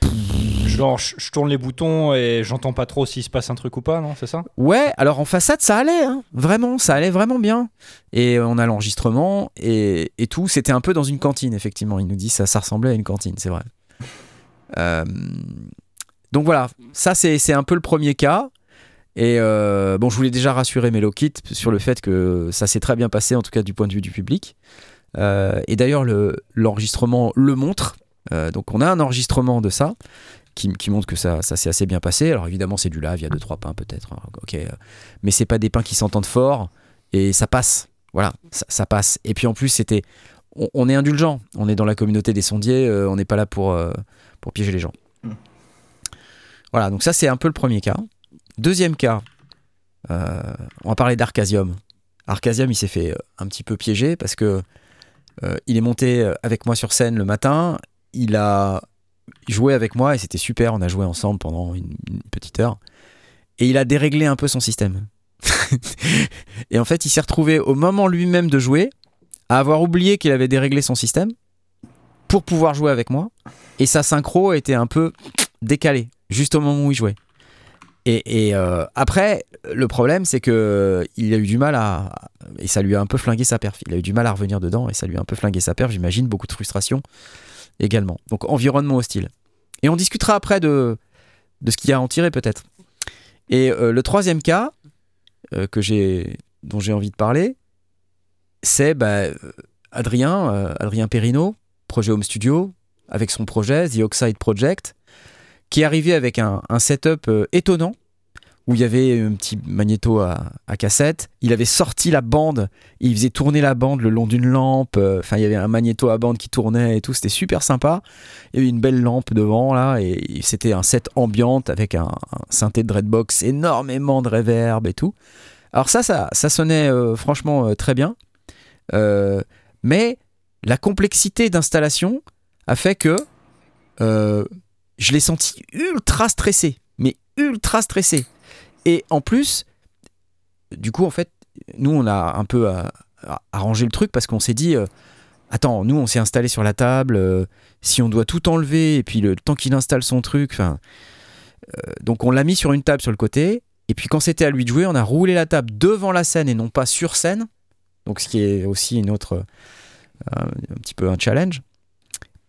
Genre je, tourne les boutons et j'entends pas trop s'il se passe un truc ou pas, non C'est ça? Ouais, alors en façade ça allait, hein. vraiment, ça allait vraiment bien. Et on a l'enregistrement et, et, tout, c'était un peu dans une cantine effectivement. Il nous dit ça, ça ressemblait à une cantine, c'est vrai. Euh, donc voilà, ça c'est un peu le premier cas. Et euh, bon, je voulais déjà rassurer Melokit sur le fait que ça s'est très bien passé, en tout cas du point de vue du public. Euh, et d'ailleurs, l'enregistrement le, montre. Euh, donc on a un enregistrement de ça qui, montre que ça, s'est assez bien passé. Alors évidemment, c'est du live, il y a deux trois pains peut-être, hein, ok, mais c'est pas des pains qui s'entendent fort et ça passe. Voilà, ça, passe. Et puis en plus, c'était, on, est indulgent. On est dans la communauté des sondiers. on n'est pas là pour piéger les gens. Voilà, donc ça c'est un peu le premier cas. Deuxième cas, euh, on va parler d'Arcasium. Arcasium, il s'est fait euh, un petit peu piéger parce que euh, il est monté avec moi sur scène le matin. Il a joué avec moi et c'était super. On a joué ensemble pendant une, petite heure. Et il a déréglé un peu son système. et en fait, il s'est retrouvé au moment lui-même de jouer à avoir oublié qu'il avait déréglé son système pour pouvoir jouer avec moi. Et sa synchro était un peu décalée juste au moment où il jouait. Et, euh, après, le problème, c'est que il a eu du mal à. Et ça lui a un peu flingué sa perf. Il a eu du mal à revenir dedans et ça lui a un peu flingué sa perf. J'imagine beaucoup de frustration également. Donc, environnement hostile. Et on discutera après de, de ce qu'il y a à en tirer, peut-être. Et euh, le troisième cas euh, que j'ai, dont j'ai envie de parler, c'est bah, Adrien, Adrien Perrino, projet Home Studio, avec son projet, The Oxide Project, qui est arrivé avec un, setup étonnant où il y avait un petit magnéto à, cassette. Il avait sorti la bande, il faisait tourner la bande le long d'une lampe. Euh, enfin, il y avait un magnéto à bande qui tournait et tout. C'était super sympa. Il y avait une belle lampe devant là et c'était un set ambiante avec un, synthé de Dreadbox, énormément de reverb et tout. Alors ça, ça, ça sonnait euh, franchement euh, très bien. mais la complexité d'installation a fait que je l'ai senti ultra stressé, mais ultra stressé. Et en plus, du coup, en fait, nous, on a un peu euh, arrangé le truc parce qu'on s'est dit, euh, attends, nous, on s'est installé sur la table, euh, si on doit tout enlever, et puis le temps qu'il installe son truc, enfin... donc on l'a mis sur une table sur le côté, et puis quand c'était à lui de jouer, on a roulé la table devant la scène et non pas sur scène, donc ce qui est aussi une autre... un petit peu un challenge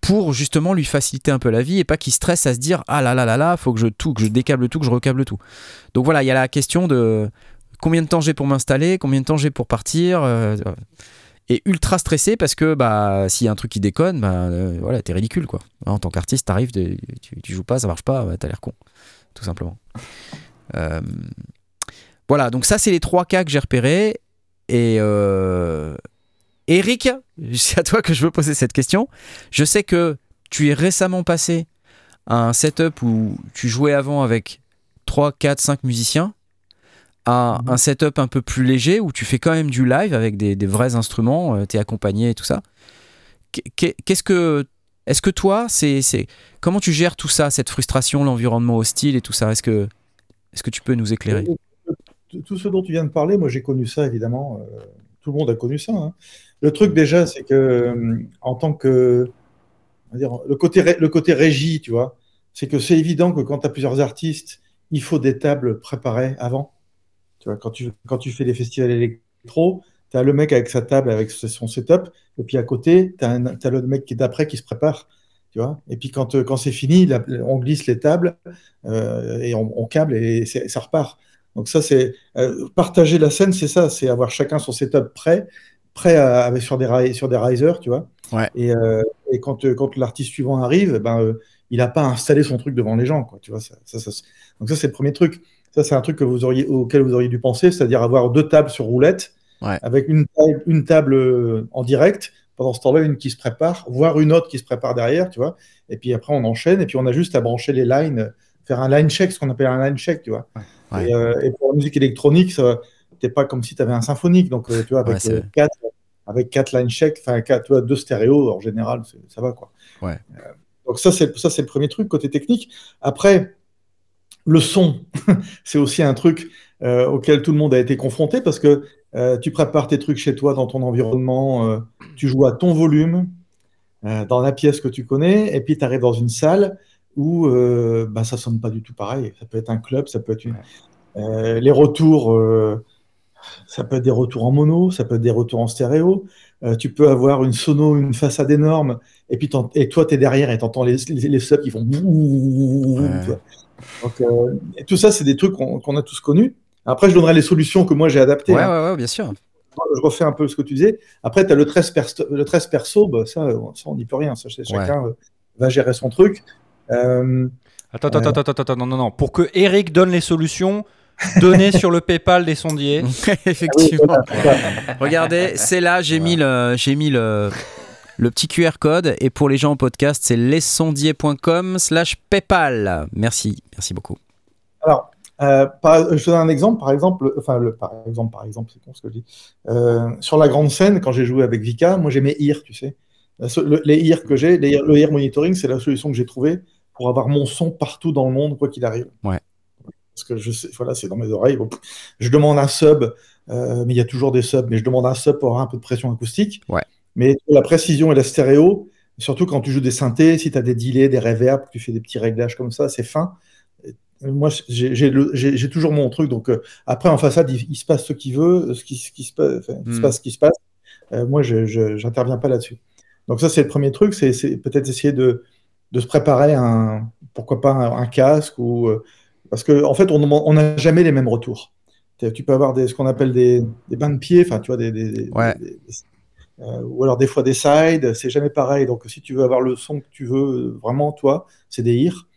pour justement lui faciliter un peu la vie et pas qu'il stresse à se dire ah là là là là faut que je tout que je décable tout que je recable tout. Donc voilà il y a la question de combien de temps j'ai pour m'installer combien de temps j'ai pour partir euh, et ultra stressé parce que bah s'il y a un truc qui déconne bah euh, voilà t'es ridicule quoi. En tant qu'artiste t'arrives tu, tu joues pas ça marche pas bah, t'as l'air con tout simplement. Euh, voilà donc ça c'est les trois cas que j'ai repérés et Eric, c'est à toi que je veux poser cette question. Je sais que tu es récemment passé à un setup où tu jouais avant avec 3, 4, 5 musiciens à mhm. un setup un peu plus léger où tu fais quand même du live avec des, vrais instruments, euh, tu es accompagné et tout ça. Qu'est-ce que. Est-ce que toi, c'est, comment tu gères tout ça, cette frustration, l'environnement hostile et tout ça? Est-ce que, est que tu peux nous éclairer? Tout ce dont tu viens de parler, moi j'ai connu ça évidemment. Euh, tout le monde a connu ça. Hein. Le truc déjà, c'est que euh, en tant que dire, le côté le côté régie, tu vois, c'est que c'est évident que quand tu as plusieurs artistes, il faut des tables préparées avant. Tu vois, quand tu quand tu fais des festivals électro, tu as le mec avec sa table avec son setup et puis à côté, tu as, as, le mec qui d'après qui se prépare. Tu vois et puis quand, quand c'est fini, on glisse les tables euh, et on, câble et ça repart. Donc ça, c'est euh, partager la scène, c'est ça, c'est avoir chacun son setup prêt, prêt à, sur des sur des risers, tu vois. Ouais. Et, euh, et quand, euh, quand l'artiste suivant arrive, ben il n'a pas installé son truc devant les gens, quoi. Tu vois. Ça, ça, donc ça, c'est le premier truc. Ça, c'est un truc que vous auriez, auquel vous auriez dû penser, c'est-à-dire avoir deux tables sur roulette, avec une, une table en direct. Pendant ce temps-là, une qui se prépare, voire une autre qui se prépare derrière, tu vois. Et puis après, on enchaîne, et puis on a juste à brancher les lines, faire un line check, ce qu'on appelle un line check, tu vois. Euh, et, pour la musique électronique, n'était pas comme si tu avais un symphonique. Donc, euh, tu vois, avec, euh, quatre, avec quatre line check, enfin, tu vois, deux stéréos, en général, ça va, quoi. Ouais. donc, ça, c'est le premier truc, côté technique. Après, le son, c'est aussi un truc auquel tout le monde a été confronté parce que tu prépares tes trucs chez toi, dans ton environnement, tu joues à ton volume, dans la pièce que tu connais, et puis tu arrives dans une salle où euh, bah, ça sonne pas du tout pareil. Ça peut être un club, ça peut être une... Euh, les retours, euh, ça peut être des retours en mono, ça peut être des retours en stéréo. Euh, tu peux avoir une sono, une façade énorme, et puis et toi tu es derrière et tu entends les, les, subs qui font. Donc, tout ça, c'est des trucs qu'on a tous connus. Après, je donnerai les solutions que moi j'ai adaptées. Ouais, hein. ouais, ouais, bien sûr. Je refais un peu ce que tu disais. Après, tu as le 13, perso, le 13 perso, bah, ça, ça, on n'y peut rien. Ça, chacun va gérer son truc. Euh, attends, attends, attends, attends, attends, non, non, non. Pour que Eric donne les solutions, donnez sur le PayPal des sondiers. Effectivement. Regardez, c'est là, j'ai mis le, j'ai mis le, le petit QR code. Et pour les gens en podcast, c'est lesondiers.com slash PayPal. Merci, merci beaucoup. Alors, euh, je te donne un exemple, par exemple, enfin, le, par exemple, par exemple, c'est con ce que je dis. Euh, sur la grande scène, quand j'ai joué avec Vika, moi j'aimais IR, tu sais. les IR que j'ai, le IR monitoring, c'est la solution que j'ai trouvée pour avoir mon son partout dans le monde, quoi qu'il arrive. Ouais. Parce que je sais, voilà, c'est dans mes oreilles. Je demande un sub, euh, mais il y a toujours des subs, mais je demande un sub pour avoir un peu de pression acoustique. Ouais. Mais la précision et la stéréo, surtout quand tu joues des synthés, si tu as des delays, des reverbs, tu fais des petits réglages comme ça, c'est fin. Moi, j'ai toujours mon truc. Donc, euh, après, en façade, il, se passe ce qu'il veut, ce qui, ce qui se, passe, il se hmm. passe ce qui se passe. Euh, moi, je n'interviens pas là-dessus. Donc, ça, c'est le premier truc, c'est peut-être essayer de, de se préparer un, pourquoi pas un, casque ou parce qu'en en fait on n'a jamais les mêmes retours. Tu peux avoir des, ce qu'on appelle des, des, bains de pied, enfin tu vois des, des, ou alors des fois des sides, c'est jamais pareil. Donc si tu veux avoir le son que tu veux vraiment, toi, c'est des IR.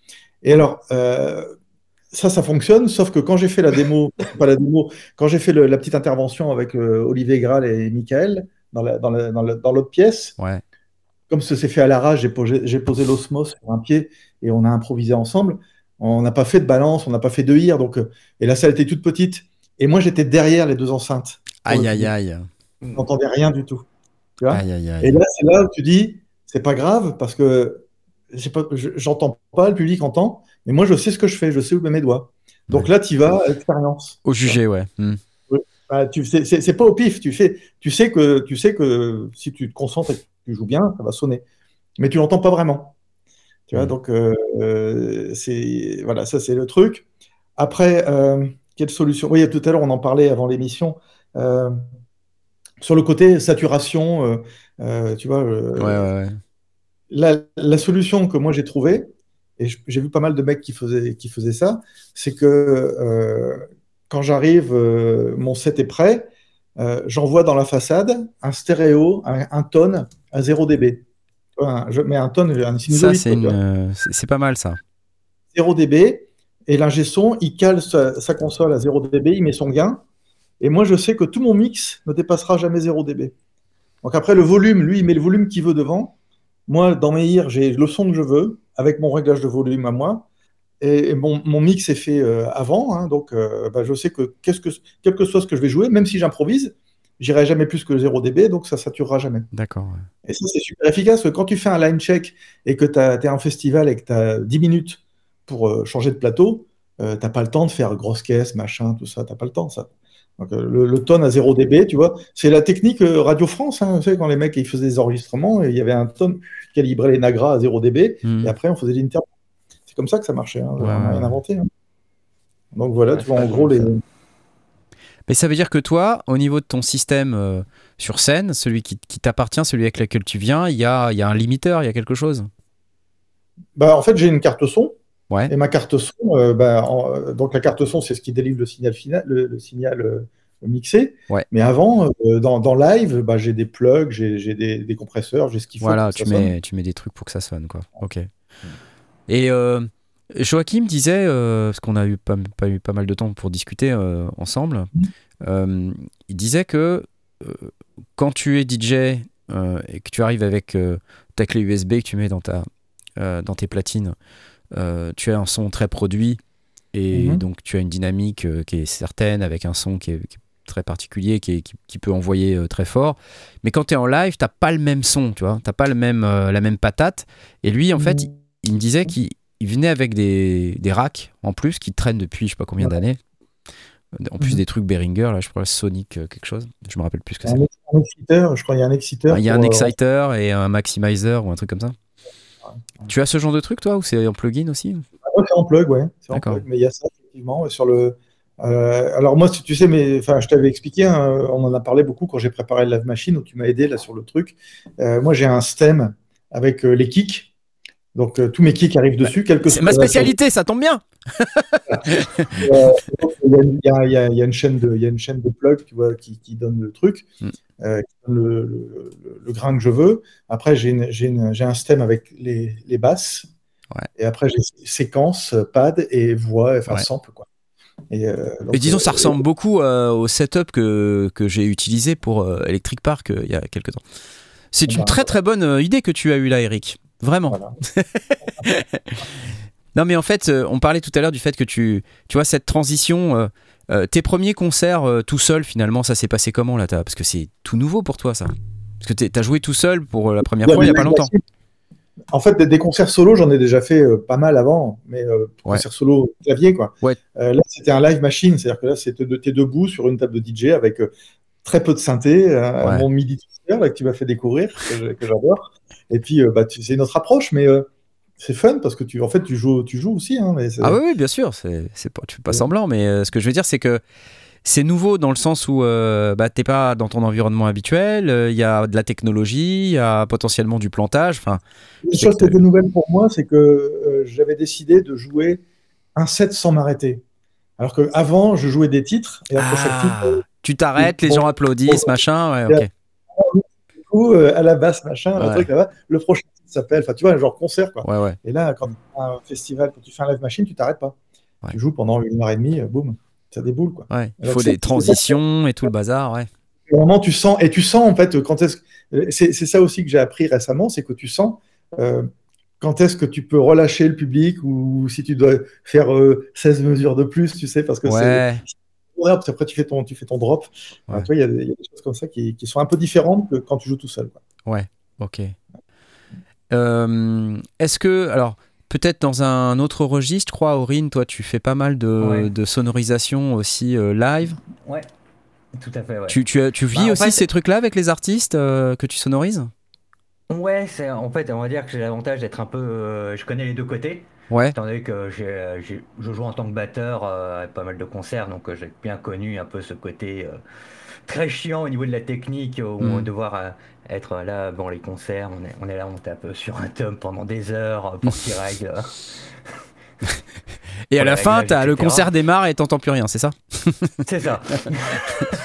Et alors, ça, ça fonctionne, sauf que quand j'ai fait la démo, pas la démo, quand j'ai fait la petite intervention avec Olivier Graal et Michael dans l'autre dans dans pièce, ouais. comme ce s'est fait à la rage, j'ai posé, posé l'osmos sur un pied et on a improvisé ensemble. On n'a pas fait de balance, on n'a pas fait de hir, donc et la salle était toute petite. Et moi, j'étais derrière les deux enceintes. Aïe, aïe, aïe. On n'entendait rien du tout. Tu vois? Aïe, aïe, aïe. Et là, c'est là où tu dis, c'est pas grave parce que j'entends pas, pas, le public entend, mais moi, je sais ce que je fais, je sais où mettre mes doigts. Donc là, tu vas à l'expérience. Au jugé, ouais. Bah, tu c'est pas au pif. Tu, fais, tu, sais que, tu sais que si tu te concentres et que tu joues bien, ça va sonner. Mais tu l'entends pas vraiment. Tu vois, donc euh, euh, c'est voilà, ça c'est le truc. Après, euh, quelle solution? Oui, tout à l'heure on en parlait avant l'émission. sur le côté saturation, tu vois. ouais, ouais, La, la, solution que moi j'ai trouvée, et j'ai vu pas mal de mecs qui faisaient, qui faisaient ça, c'est que quand j'arrive, mon set est prêt, j'envoie dans la façade un stéréo, un, un tonne à 0 dB. Je mets un tonne, un Ça, c'est pas mal ça. 0 dB, et l'ingé son, il cale sa, sa, console à 0 dB, il met son gain, et moi je sais que tout mon mix ne dépassera jamais 0 dB. Donc après, le volume, lui, il met le volume qu'il veut devant. Moi, dans mes ears, j'ai le son que je veux, avec mon réglage de volume à moi. Et, mon, mix est fait euh, avant, hein, donc euh, bah, je sais que, qu'est-ce que quel que soit ce que je vais jouer, même si j'improvise, j'irai jamais plus que 0 dB, donc ça saturera jamais. D'accord. Et ça, c'est super efficace, que quand tu fais un line check et que tu es un festival et que tu as 10 minutes pour euh, changer de plateau, tu n'as pas le temps de faire grosse caisse, machin, tout ça, tu n'as pas le temps, ça. Donc, le, le tonne à 0 dB, tu vois, c'est la technique Radio France, hein, tu sais, quand les mecs ils faisaient des enregistrements, il y avait un tonne calibrer les nagras à 0 dB, hmm. et après on faisait l'interview. C'est comme ça que ça marchait, hein. on n'a rien inventé. Hein. Donc voilà, tu vois, en gros, les. Mais ça veut dire que toi, au niveau de ton système euh, sur scène, celui qui, t'appartient, celui avec lequel tu viens, il y a, y a, un limiteur, il y a quelque chose? Bah, En fait, j'ai une carte son. Ouais. Et ma carte son, euh, bah, euh, donc la carte son, c'est ce qui délivre le signal final, le, signal mixé. Mais avant, dans, live, bah, j'ai des plugs, j'ai des, compresseurs, j'ai ce qu'il faut. Voilà, tu mets, tu mets des trucs pour que ça sonne. Quoi. Ok. Et euh, Joachim disait, euh, parce qu'on a eu pas, pas, eu pas mal de temps pour discuter ensemble, mm. il disait que quand tu es DJ et que tu arrives avec ta clé USB que tu mets dans, ta, dans tes platines, tu as un son très produit et mm-hmm. donc tu as une dynamique qui est certaine avec un son qui est, qui est très particulier qui, qui, peut envoyer euh, très fort. Mais quand tu es en live, t'as pas le même son, tu vois, t'as pas le même, euh, la même patate. Et lui, en fait, il, me disait qu'il venait avec des, des, racks en plus qui traînent depuis je sais pas combien d'années. En plus mhm. des trucs Behringer, là, je crois Sonic euh, quelque chose. Je me rappelle plus que c'est. Un exciteur, je crois qu'il y a un exciteur. Il y a un exciter et un maximizer ou un truc comme ça. Tu as ce genre de truc, toi, ou c'est en plugin aussi ah, C'est en plug, ouais. Mais il y a ça, effectivement. Sur le, euh, alors moi, tu sais, mais enfin, je t'avais expliqué, hein, on en a parlé beaucoup quand j'ai préparé le Lave Machine, où tu m'as aidé là sur le truc. Euh, moi, j'ai un stem avec euh, les kicks. Donc tous mes kicks arrivent dessus. C'est ma spécialité, ça tombe bien. Il y, a une chaîne de, il y a une chaîne de plug, tu vois, qui, donne le truc, mm. qui donne le, grain que je veux. Après, j'ai un stem avec les, les basses. Et après, j'ai séquence, pad et voix, enfin sample, quoi. Et, euh, disons, ça euh, ressemble beaucoup euh, au setup que, que j'ai utilisé pour Electric Park il y a quelques temps. C'est une bah, très très bonne idée que tu as eue là, Eric. Vraiment. non, mais en fait, on parlait tout à l'heure du fait que tu, tu vois, cette transition, tes premiers concerts tout seul, finalement, ça s'est passé comment là Parce que c'est tout nouveau pour toi, ça. Parce que tu as joué tout seul pour la première fois il n'y a pas longtemps. En fait, des, concerts solo, j'en ai déjà fait euh, pas mal avant, mais euh, concerts solo clavier, quoi. Euh, là, c'était un live machine, c'est-à-dire que là, c'était de, t'es debout sur une table de DJ avec euh, très peu de synthé, mon MIDI là, que tu m'as fait découvrir, que j'adore. Et puis, bah, c'est notre approche, mais c'est fun parce que tu, en fait, tu joues, tu joues aussi. Hein, mais ah oui, oui, bien sûr, c'est, pas, tu fais pas semblant, mais ce que je veux dire, c'est que c'est nouveau dans le sens où euh, bah, tu n'es pas dans ton environnement habituel, euh, il y a de la technologie, il y a potentiellement du plantage. Enfin, Une chose qui était nouvelle pour moi, c'est que euh, j'avais décidé de jouer un set sans m'arrêter. Alors qu'avant, je jouais des titres et après chaque ah, titre. Tu t'arrêtes, les gens applaudissent, machin. Ouais, ok. coup, à la basse, machin, le truc là-bas. Le prochain s'appelle, enfin, tu vois, un genre concert, quoi. Ouais, ouais. Et là, quand tu fais un festival, quand tu fais un live machine, tu t'arrêtes pas. Tu joues pendant une heure et demie, boum, ça déboule, quoi. Ouais. Il faut des transitions et tout le bazar, ouais. Vraiment, tu sens, et tu sens, en fait, quand est-ce c'est ça aussi que j'ai appris récemment, c'est que tu sens euh, quand est-ce que tu peux relâcher le public ou si tu dois faire 16 euh, mesures de plus, tu sais, parce que ouais. c'est. Après, tu fais ton, tu fais ton drop. tu vois, il y, a des choses comme ça qui, qui, sont un peu différentes que quand tu joues tout seul. Quoi. Ouais, ok. Euh, est-ce que. Alors. Peut-être dans un autre registre, je crois, Aurine, toi tu fais pas mal de, de sonorisation aussi live. Ouais, tout à fait. Ouais. Tu, tu, tu vis bah, aussi ces trucs-là avec les artistes que tu sonorises? Ouais, c'est en fait, on va dire que j'ai l'avantage d'être un peu. Euh, je connais les deux côtés. Ouais. Étant donné que j'ai, je joue en tant que batteur euh, à pas mal de concerts, donc euh, j'ai bien connu un peu ce côté très chiant au niveau de la technique, où on va devoir être là, bon, les concerts, on est, on est là, on tape sur un tome pendant des heures pour qu'il règle. Et à la fin, le concert démarre et t'entends plus rien, c'est ça? C'est ça.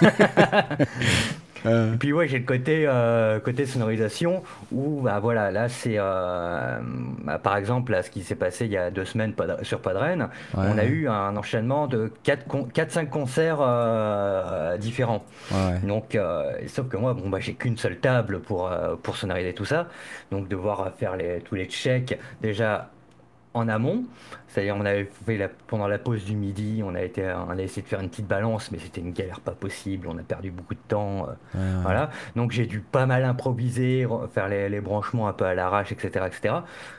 Euh. Et puis ouais, j'ai le côté euh, côté sonorisation où bah voilà, là c'est euh, bah, par exemple là ce qui s'est passé il y a deux semaines sur Padren, on a eu un enchaînement de 4 5 concerts différents. Donc sauf que moi bon bah j'ai qu'une seule table pour pour sonoriser tout ça, donc devoir faire les tous les checks déjà en amont. C'est-à-dire, on avait fait la, pendant la pause du midi, on a, été, on a essayé de faire une petite balance, mais c'était une galère pas possible. On a perdu beaucoup de temps. Euh, voilà. Donc, j'ai dû pas mal improviser, faire les, branchements un peu à l'arrache, etc. etc.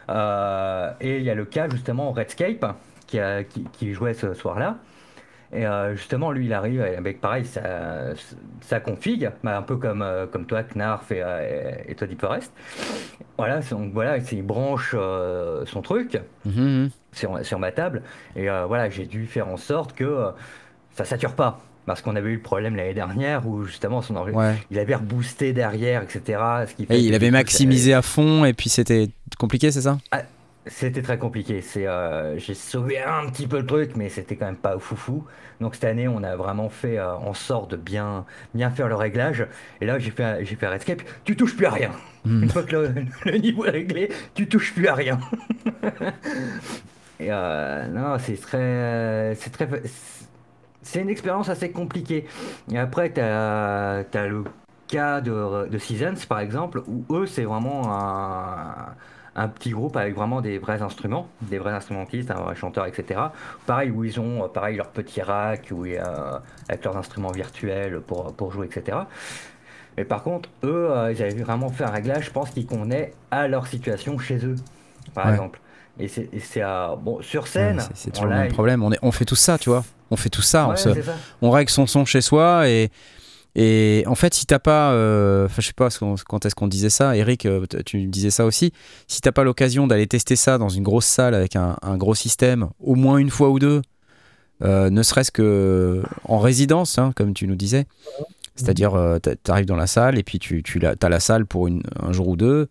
Euh, et il y a le cas, justement, Redscape, qui, a, qui, qui jouait ce soir-là. Et euh, justement, lui, il arrive avec pareil, sa, sa config, bah, un peu comme, euh, comme toi, Knarf et, euh, et, toi, Deep Forest. Voilà, donc voilà, il branche son truc mhm. sur, sur, ma table. Et voilà, j'ai dû faire en sorte que ça sature pas. Parce qu'on avait eu le problème l'année dernière où justement son il avait reboosté derrière, etc. Ce qui fait et il avait maximisé à fond et puis c'était compliqué, c'est ça? Ah, c'était très compliqué. C'est, euh, j'ai sauvé un petit peu le truc, mais c'était quand même pas foufou. Donc cette année, on a vraiment fait euh, en sorte de bien, bien faire le réglage. Et là, j'ai fait, j'ai fait Redscape. Tu touches plus à rien. Hmm. Une fois que le, niveau est réglé, tu touches plus à rien. Et euh, non, c'est très, c'est très, c'est une expérience assez compliquée. Et après, tu as, as, le cas de, de Seasons, par exemple, où eux, c'est vraiment un un petit groupe avec vraiment des vrais instruments, des vrais instrumentistes, un vrai chanteur, etc. Pareil, où ils ont euh, pareil leur petit rack, où avec leurs instruments virtuels pour, pour jouer, etc. Mais par contre, eux, euh, ils avaient vraiment fait un réglage, je pense, qui convenait à leur situation chez eux, par exemple. Et c'est bon sur scène. c'est toujours le même problème. On, est, on fait tout ça, tu vois. On fait tout ça. on, se, on règle son son chez soi et et en fait, si t'as pas, euh, je sais pas quand est-ce qu'on disait ça, Eric, euh, tu disais ça aussi. Si t'as pas l'occasion d'aller tester ça dans une grosse salle avec un, gros système, au moins une fois ou deux, euh, ne serait-ce que en résidence, hein, comme tu nous disais. C'est-à-dire, tu arrives dans la salle et puis tu, tu as la salle pour une, un jour ou deux,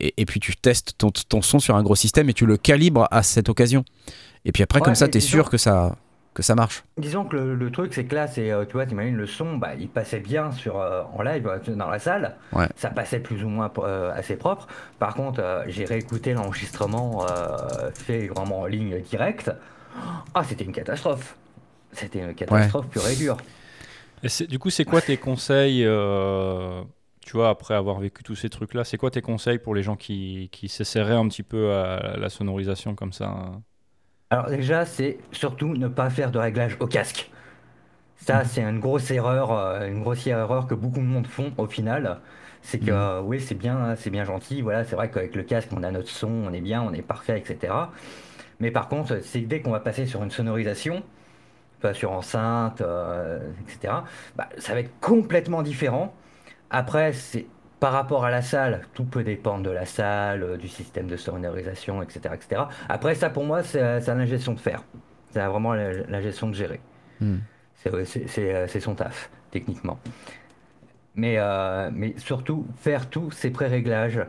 et, puis tu testes ton, ton, son sur un gros système et tu le calibres à cette occasion. Et puis après, comme ça, tu es sûr que ça, que ça marche. Disons que le, truc, c'est que là, c'est, euh, tu vois, t'imagines le son, bah, il passait bien sur, euh, en live euh, dans la salle. Ça passait plus ou moins assez propre. Par contre, j'ai réécouté l'enregistrement fait vraiment en ligne directe. Ah, c'était une catastrophe. C'était une catastrophe pure et dure. Et du coup, c'est quoi tes conseils tu vois, après avoir vécu tous ces trucs-là, c'est quoi tes conseils pour les gens qui, qui s'essaieraient un petit peu à la sonorisation comme ça hein? Alors déjà, c'est surtout ne pas faire de réglage au casque. Ça, c'est une grosse erreur, euh, une grossière erreur que beaucoup de monde font au final. C'est que mm. oui, c'est bien, c'est bien gentil. Voilà, c'est vrai qu'avec le casque, on a notre son, on est bien, on est parfait, etc. Mais par contre, c'est dès qu'on va passer sur une sonorisation, sur enceinte, euh, etc. Bah, ça va être complètement différent. Après, c'est par rapport à la salle, tout peut dépendre de la salle, euh, du système de sonorisation, etc. etc. Après, ça pour moi, c'est la gestion de faire. C'est vraiment la, gestion de gérer. Hmm. Euh, c'est son taf, techniquement. Mais, euh, mais surtout, faire tous ces pré-réglages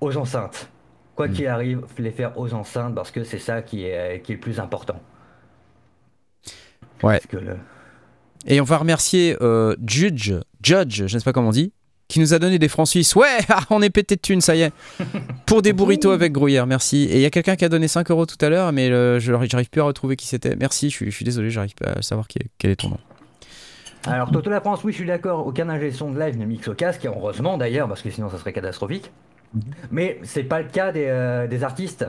aux enceintes. Quoi hmm. qu'il arrive, les faire aux enceintes parce que c'est ça qui est, qui est le plus important. Ouais. Et on va remercier Judge, Judge, je ne sais pas comment on dit, qui nous a donné des francs suisses. Ouais, ah, on est pété de thunes, ça y est. Pour des burritos avec gruyère, merci. Et il y a quelqu'un qui a donné 5 euros tout à l'heure, mais je j'arrive plus à retrouver qui c'était. Merci, je suis, je suis désolé, j'arrive pas à savoir quel est ton nom. Alors, Toto La France, oui, je suis d'accord. Aucun ingé son de live ne mixe au casque, et heureusement d'ailleurs, parce que sinon ça serait catastrophique. Mhm. Mais c'est pas le cas des, euh, des, artistes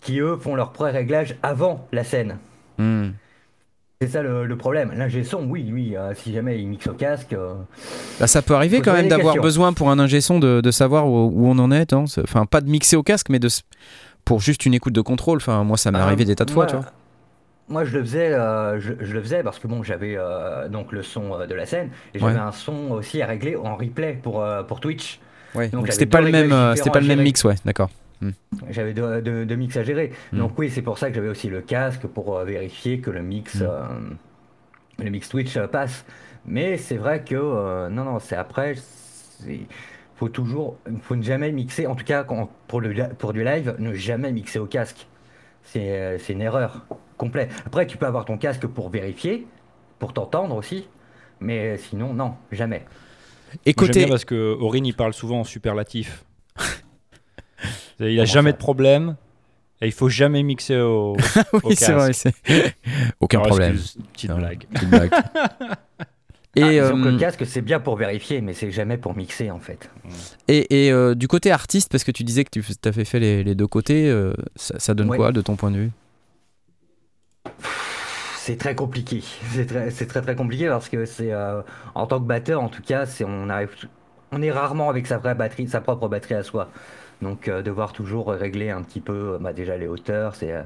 qui, eux, font leur pré-réglage avant la scène. Hmm. C'est ça le, problème. L'ingé son, oui, lui, euh, si jamais il mixe au casque. Euh, bah, ça peut arriver quand même d'avoir besoin pour un ingé son de, de savoir où, on en est. Hein. Enfin, pas de mixer au casque, mais de, pour juste une écoute de contrôle. Enfin, moi, ça m'est ah, arrivé des tas de fois, tu vois. Moi, je le faisais, euh, je, le faisais parce que bon, j'avais donc le son de la scène et j'avais un son aussi à régler en replay pour, pour Twitch. Ouais. Donc, c'était pas le même, c'était pas le même mix, ouais, d'accord. Hmm. J'avais deux, mix à gérer. Hmm. Donc oui, c'est pour ça que j'avais aussi le casque pour euh, vérifier que le mix, hmm. euh, le mix Twitch euh, passe. Mais c'est vrai que non, non, c'est après. Il faut toujours, faut ne jamais mixer. En tout cas, pour, le, pour du live, ne jamais mixer au casque. C'est une erreur complète. Après, tu peux avoir ton casque pour vérifier, pour t'entendre aussi. Mais sinon, non, jamais. Écoutez, parce que Aurine il parle souvent en superlatif. Il a jamais de problème. Et il faut jamais mixer au. oui, c'est vrai. Aucun problème. petite blague. Et ah, le euh, casque, c'est bien pour vérifier, mais c'est jamais pour mixer en fait. Et, euh, du côté artiste, parce que tu disais que tu avais fait les, deux côtés, euh, ça, donne quoi de ton point de vue? C'est très compliqué. C'est très, très, très compliqué parce que c'est en tant que batteur, en tout cas, c'est on arrive, on est rarement avec sa vraie batterie, sa propre batterie à soi. Donc euh, devoir toujours régler un petit peu euh, bah, déjà les hauteurs, c'est euh,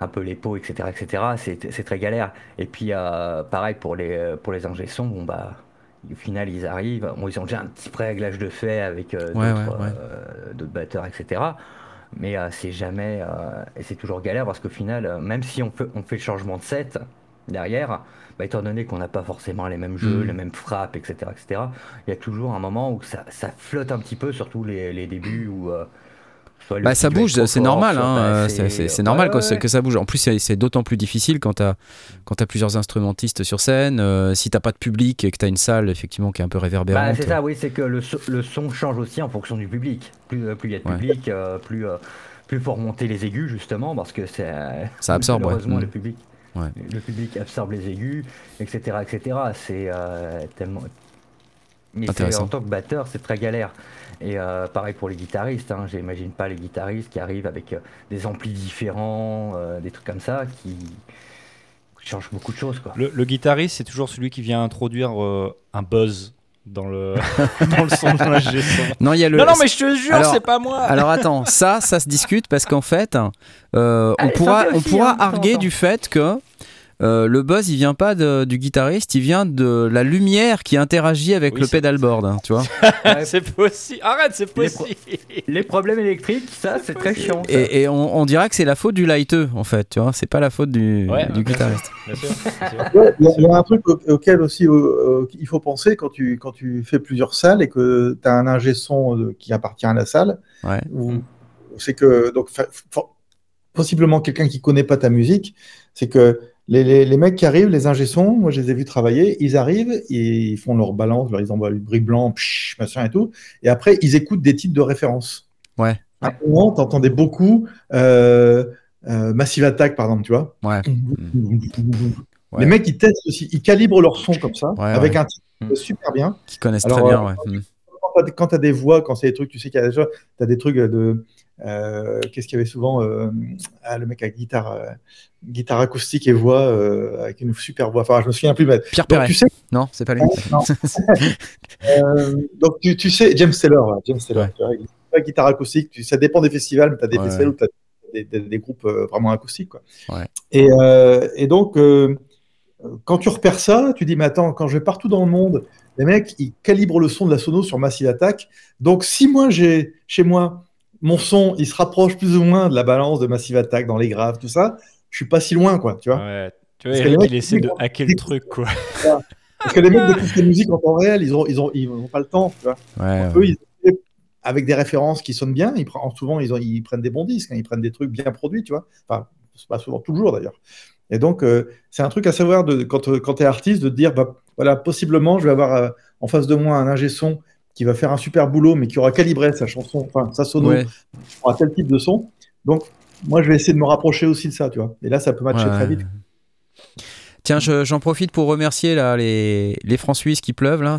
un peu les pots, etc. etc. C'est très galère. Et puis pareil pour les, pour les ingé bon bah au final ils arrivent, ils ont déjà un petit pré-réglage de fait avec d'autres batteurs, etc. Mais c'est jamais, et c'est toujours galère parce qu'au final, même si on fait, on fait le changement de set derrière, bah, étant donné qu'on n'a pas forcément les mêmes jeux, mm. les mêmes frappes, etc., etc., il y a toujours un moment où ça, ça flotte un petit peu, surtout les, les débuts où. Euh, bah, ça bouge, c'est normal, hein, c'est normal que ça bouge. En plus, c'est d'autant plus difficile quand tu as, as, plusieurs instrumentistes sur scène, euh, si t'as pas de public et que tu as une salle effectivement qui est un peu réverbérante. Bah, c'est ça, oui, c'est que le, le, son change aussi en fonction du public. Plus euh, il y a de public, plus, plus faut remonter les aigus justement, parce que c'est ça absorbe malheureusement ouais. le mm. Le public absorbe les aigus, etc. etc. C'est euh, tellement. Mais en tant que batteur, c'est très galère. Et euh, pareil pour les guitaristes, hein, j'imagine pas les guitaristes qui arrivent avec euh, des amplis différents, des trucs comme ça, qui changent beaucoup de choses. Quoi. Le, guitariste, c'est toujours celui qui vient introduire un buzz dans le, dans le son, dans la. Non, il y a le... non, non, mais je te jure, c'est pas moi. Alors attends, ça, ça se discute parce qu'en fait, on pourra, on pourra hein, arguer du fait que euh, le buzz il vient pas du guitariste, il vient de la lumière qui interagit avec le pedalboard, hein, tu vois. c'est possible. Arrête, c'est possible. Les, problèmes électriques, ça c'est très chiant. Et, on, dirait que c'est la faute du lighteux en fait, tu vois. C'est pas la faute du, guitariste. il, y a, un truc auquel aussi il faut penser quand tu, quand tu fais plusieurs salles et que tu as un ingé son euh, qui appartient à la salle. C'est que donc possiblement quelqu'un qui connaît pas ta musique, c'est que les, mecs qui arrivent, les ingé moi je les ai vus travailler, ils arrivent, ils font leur balance, ils envoient le bruit blanc, machin et tout, et après ils écoutent des titres de référence. Ouais. À un moment, t'entendais beaucoup euh, euh, Massive Attack, par exemple, tu vois. Ouais. Les mecs, ils testent aussi, ils calibrent leur son comme ça, avec un titre mm. super bien. Qui connaissent très bien, ouais. Euh, quand tu as des voix, quand c'est des trucs, tu sais qu'il y a déjà, tu as des trucs de. Euh, qu'est-ce qu'il y avait souvent euh, ah, Le mec avec guitare, euh, guitare acoustique et voix, avec une super voix. Enfin, je me souviens plus. Mais... Pierre Perret. Tu sais... Non, c'est pas lui. donc, tu, tu, sais, James Taylor. James Taylor ouais. guitare acoustique, tu, ça dépend des festivals, mais tu as des festivals où tu as des, des, groupes vraiment acoustiques. Quoi. Et, et, donc, quand tu repères ça, tu dis, mais attends, quand je vais partout dans le monde, les mecs, ils calibrent le son de la sono sur Massive Attack. Donc, si moi, j'ai chez moi, mon son, il se rapproche plus ou moins de la balance de Massive Attack dans les graves, tout ça, je suis pas si loin, quoi, tu vois. Ouais, tu vois, Eric, il essaie de hacker le truc, quoi. Parce que les mecs de la musique en temps réel, ils ont, ils ont, ils ont pas le temps, tu vois. Ouais, ils, avec des références qui sonnent bien, ils prennent, souvent, ils, ont, ils prennent des bons disques, hein, ils prennent des trucs bien produits, tu vois. Enfin, pas souvent toujours, d'ailleurs. Et donc, euh, c'est un truc à savoir de, quand, quand tu es artiste, de te dire, bah, voilà, possiblement, je vais avoir euh, en face de moi un ingé son qui va faire un super boulot, mais qui aura calibré sa chanson, enfin sa sono, Ouais. à tel type de son. Donc, moi, je vais essayer de me rapprocher aussi de ça, tu vois. Et là, ça peut matcher Ouais. très vite. Tiens, je- j'en profite pour remercier là, les, les francs suisses qui pleuvent. Là.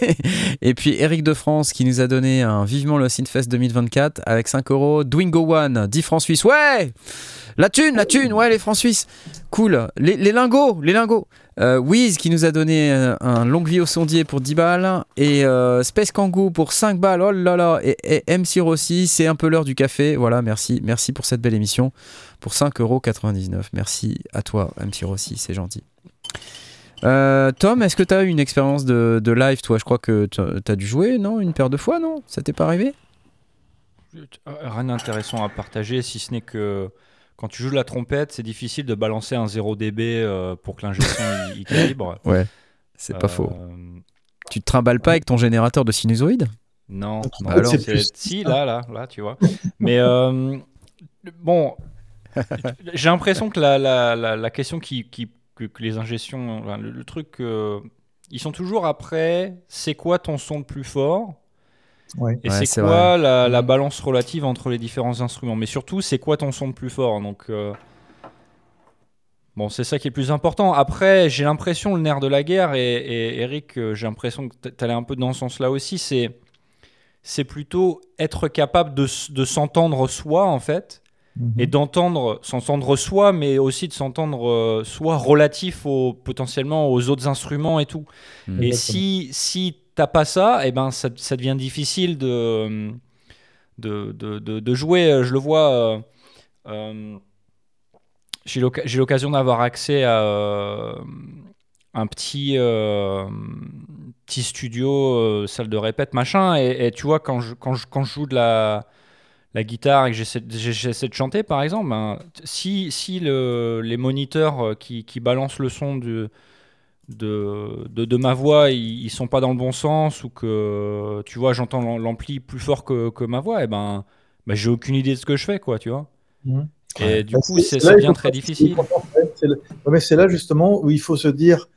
Et puis Eric de France qui nous a donné un vivement le Synfest 2024 avec 5 euros. Dwingo One, 10 francs suisses. Ouais La thune, la thune, ouais, les francs suisses. Cool. Les, les lingots, les lingots. Euh, Wiz qui nous a donné euh, un longue vie au sondier pour 10 balles. Et euh, Space Kangoo pour 5 balles. Oh là là. Et, et MC Rossi, c'est un peu l'heure du café. Voilà, merci. Merci pour cette belle émission pour 5,99€. Merci à toi, MC Rossi, c'est gentil. Euh, Tom, est-ce que tu as eu une expérience de, live, toi? Je crois que tu as dû jouer, non? Une paire de fois, non? Ça t'est pas arrivé? Rien d'intéressant à partager, si ce n'est que quand tu joues de la trompette, c'est difficile de balancer un 0 dB euh, pour que l'ingé son il, il calibre. Ouais, c'est pas Euh, faux. Tu te trimbales pas avec ton générateur de sinusoïdes? Non, non, Alors, c'est- c'est plus- si là, là, là, tu vois. Mais euh, bon, j'ai l'impression que la, la, la, la question qui, qui- que, que les ingestions, enfin, le, le truc, euh, ils sont toujours après. C'est quoi ton son le plus fort? Ouais. Et Ouais, c'est quoi la, la balance relative entre les différents instruments? Mais surtout, c'est quoi ton son le plus fort? Donc, euh, bon, c'est ça qui est le plus important. Après, j'ai l'impression, le nerf de la guerre, et, et Eric, euh, j'ai l'impression que tu allais un peu dans ce sens-là aussi, c'est, c'est plutôt être capable de, de s'entendre soi, en fait, Mhm. et d'entendre, s'entendre soi, mais aussi de s'entendre euh, soi relatif au, potentiellement aux autres instruments et tout. Mm. Et si, si t'as pas ça, et ben ça, devient difficile de, de, de, jouer. Je le vois. euh, euh, j'ai l'oc- j'ai l'occasion d'avoir accès à euh, un petit, euh, petit studio, euh, salle de répète, machin. Et, tu vois, quand je, quand, je, quand je joue de la, la guitare et que j'essaie de- chanter, par exemple, ben, si, si le- les moniteurs euh, qui, qui balancent le son du, de, de, de ma voix, ils, ils sont pas dans le bon sens ou que tu vois, j'entends l'am- l'ampli plus fort que, que ma voix, et ben, ben j'ai aucune idée de ce que je fais, quoi, tu vois. Mhm. Et du Bah, coup, c'est- c'est- c'est ça devient très difficile. C'est le- ouais, mais c'est là justement où il faut se dire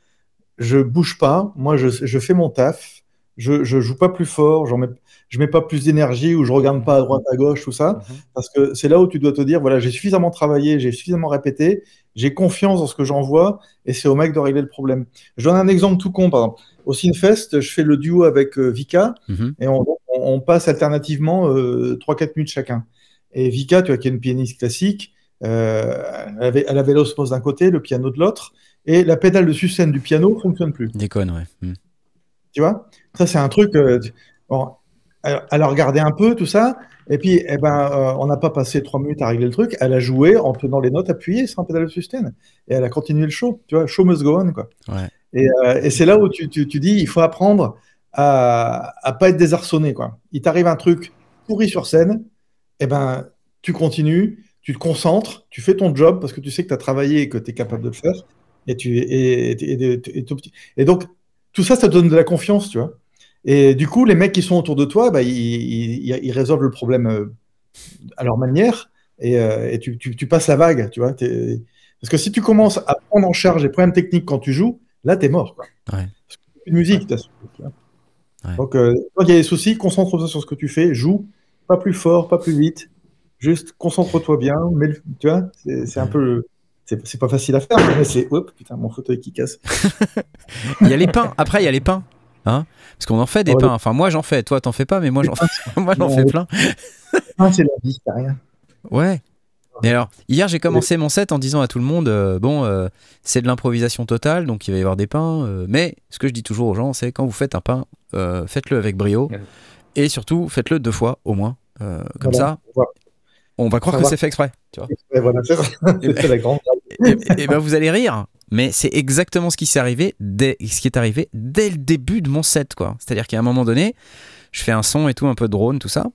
je bouge pas, moi je, je fais mon taf, je, je joue pas plus fort, j'en mets, je mets pas plus d'énergie ou je regarde pas à droite à gauche tout ça, Mhm. parce que c'est là où tu dois te dire voilà j'ai suffisamment travaillé, j'ai suffisamment répété, j'ai confiance dans ce que j'envoie et c'est au mec de régler le problème. Je donne un exemple tout con par exemple. Au Synfest, je fais le duo avec euh, Vika Mhm. et on, on- on passe alternativement euh, 3-4 minutes chacun. Et Vika, tu vois, qui est une pianiste classique, euh, elle avait, elle avait l'osmose d'un côté, le piano de l'autre, et la pédale de sustain du piano fonctionne plus. Déconne, ouais. Mm. Tu vois? Ça, c'est un truc. euh, bon, elle, a regardé un peu tout ça, et puis, eh ben, euh, on n'a pas passé trois minutes à régler le truc. Elle a joué en tenant les notes appuyées sans pédale de sustain, et elle a continué le show. Tu vois, show must go on, quoi. Ouais. Et, euh, et c'est là où tu, tu, tu dis, il faut apprendre à, à pas être désarçonné, quoi. Il t'arrive un truc pourri sur scène, eh ben, tu continues, tu te concentres, tu fais ton job parce que tu sais que tu as travaillé et que tu es capable de le faire. Et, tu, et, et, et, et, et donc, tout ça, ça te donne de la confiance, tu vois. Et du coup, les mecs qui sont autour de toi, bah, ils, ils, ils résolvent le problème euh, à leur manière et, euh, et tu, tu, tu, passes la vague, tu vois. Parce que si tu commences à prendre en charge les problèmes techniques quand tu joues, là, tu es mort. Quoi. Ouais. Parce que une musique, tu Ouais. Donc, euh, quand il y a des soucis, concentre-toi sur ce que tu fais, joue, pas plus fort, pas plus vite, juste concentre-toi bien, mais tu vois, c'est un peu. C'est pas facile à faire, mais c'est. Hop, putain, mon fauteuil qui casse. Il y a les pains, après il y a les pains. Hein Parce qu'on en fait des Ouais. pains. Enfin, moi j'en fais, toi t'en fais pas, mais moi j'en moi, j'en Non, fais plein. C'est la vie, c'est rien. Ouais. Et alors, hier j'ai commencé mon set en disant à tout le monde euh, bon, euh, c'est de l'improvisation totale, donc il va y avoir des pains. euh, mais ce que je dis toujours aux gens, c'est quand vous faites un pain, euh, faites-le avec brio. Et surtout, faites-le deux fois au moins. Euh, comme Voilà. ça, Voilà. on va croire Ça que c'est fait exprès. Tu vois Ouais, voilà, c'est ça. Et- et- et ben vous allez rire, mais c'est exactement ce qui s'est arrivé dès, ce qui est arrivé dès le début de mon set, quoi. C'est-à-dire qu'à un moment donné, je fais un son et tout, un peu de drone, tout ça.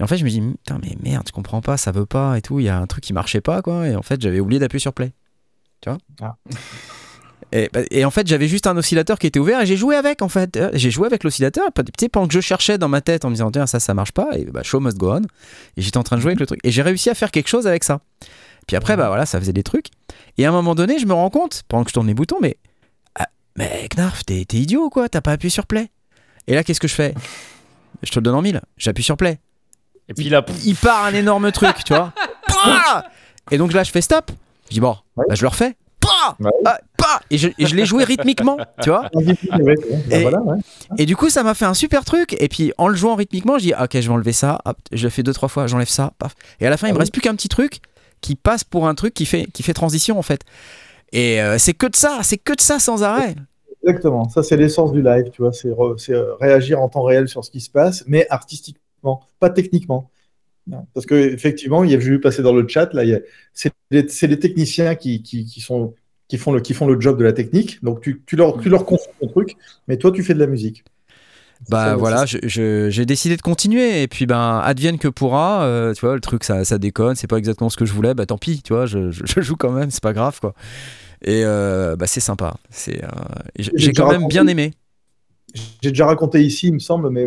Et en fait, je me dis, putain, mais merde, je comprends pas, ça veut pas et tout. Il y a un truc qui marchait pas, quoi. Et en fait, j'avais oublié d'appuyer sur play. Tu vois Ah. et, bah, et en fait, j'avais juste un oscillateur qui était ouvert et j'ai joué avec, en fait. Euh, J'ai joué avec l'oscillateur. Pendant que je cherchais dans ma tête en me disant, tiens, ça, ça marche pas. Et bah, show must go on. Et j'étais en train de jouer avec le truc. Et j'ai réussi à faire quelque chose avec ça. Puis après, bah voilà, ça faisait des trucs. Et à un moment donné, je me rends compte, pendant que je tourne les boutons, mais, ah, Mais Knarf, t'es idiot quoi? T'as pas appuyé sur play Et là, qu'est-ce que je fais? Je te le donne en mille. J'appuie sur play. Et puis là, il part un énorme truc, tu vois. et donc là, je fais stop. Je dis bon, bah, je le refais. Ah, et je, l'ai joué rythmiquement, tu vois. Et, du coup, ça m'a fait un super truc. Et puis, en le jouant rythmiquement, je dis, ok, je vais enlever ça. je le fais deux, trois fois, j'enlève ça. Paf. Et à la fin, il me ah reste plus qu'un petit truc qui passe pour un truc qui fait, qui fait transition, en fait. Et euh, c'est que de ça, c'est que de ça sans arrêt. Exactement, ça c'est l'essence du live, tu vois, c'est euh, réagir en temps réel sur ce qui se passe, mais artistiquement, pas techniquement. Parce qu'effectivement, il y a vu passer dans le chat, là, c'est les, les, techniciens qui, qui, qui, font le, qui font le job de la technique. Donc, tu, tu leur, tu leur confies ton truc, mais toi, tu fais de la musique. Bah voilà, j'ai décidé de continuer et puis ben advienne que pourra. Euh, tu vois, le truc ça, ça déconne, c'est pas exactement ce que je voulais. Bah tant pis, tu vois, je, je joue quand même, c'est pas grave quoi. Et euh, bah c'est sympa. C'est euh, j'ai quand même bien aimé. J'ai déjà raconté ici, il me semble, mais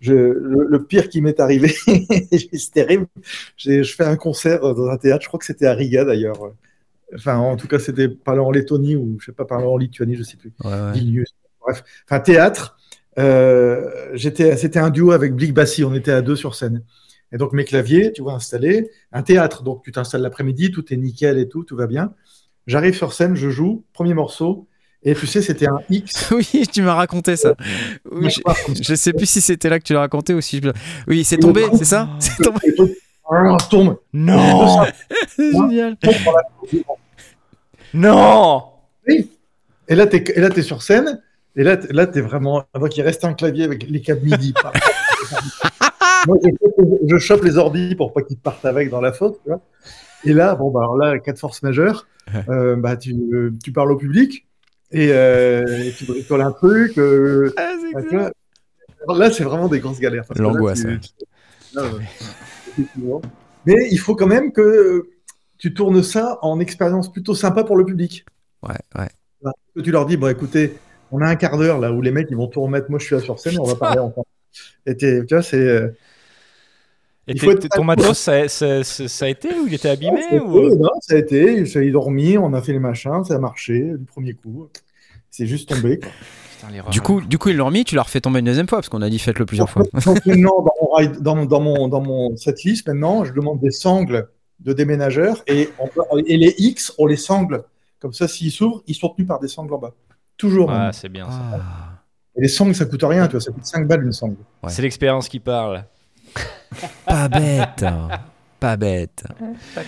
je, le, pire qui m'est arrivé, c'est terrible. Je fais un concert dans un théâtre, je crois que c'était à Riga d'ailleurs. Enfin, en tout cas, c'était parlant en Lettonie ou je sais pas, parlant en Lituanie, je sais plus. Bref, enfin théâtre. Euh, j'étais, c'était un duo avec Blick Bassi, on était à deux sur scène. Et donc mes claviers, tu vois, installés, un théâtre, donc tu t'installes l'après-midi, tout est nickel et tout, tout va bien. J'arrive sur scène, je joue, premier morceau, et tu sais, c'était un X. oui, tu m'as raconté ça. Oui, je, ne sais plus si c'était là que tu l'as raconté ou si je... Oui, c'est tombé, c'est ça C'est tombé. tombe. Non Génial. Non Oui. Et là, tu es, es sur scène, et là, là tu es vraiment. Donc, il reste un clavier avec les câbles MIDI. Moi, je, chope les ordi pour pas qu'ils partent avec dans la faute. Tu vois et là, bon, bah, alors là, cas de force majeure, euh, bah, tu, tu, parles au public et, euh, tu bricoles un truc. Euh, ah, bah, là, c'est vraiment des grosses galères. L'angoisse. Mais il faut quand même que tu tournes ça en expérience plutôt sympa pour le public. Ouais, ouais. Que tu leur dis, bon, écoutez, on a un quart d'heure là où les mecs ils vont tout remettre. Moi, je suis là sur scène, on va parler ensemble. Et tu vois, c'est. Euh, et ton matos, ça, ça, ça, a été ou il était abîmé ou... non, ça a été, j'ai dormi, on a fait les machins, ça a marché du premier coup. C'est juste tombé. du coup, du coup, ils l'ont remis, tu l'as refait tomber une deuxième fois parce qu'on a dit faites-le plusieurs fois. Maintenant, dans mon, dans, mon, dans mon cette liste, maintenant, je demande des sangles de déménageurs et, et les X, on les sangle. Comme ça, s'ils s'ouvrent, ils sont tenus par des sangles en bas. Toujours. Ah, c'est bien ça. Et les sangles, ça coûte rien, tu vois, ça coûte 5 balles une sangle. C'est l'expérience qui parle. Pas bête. Pas bête.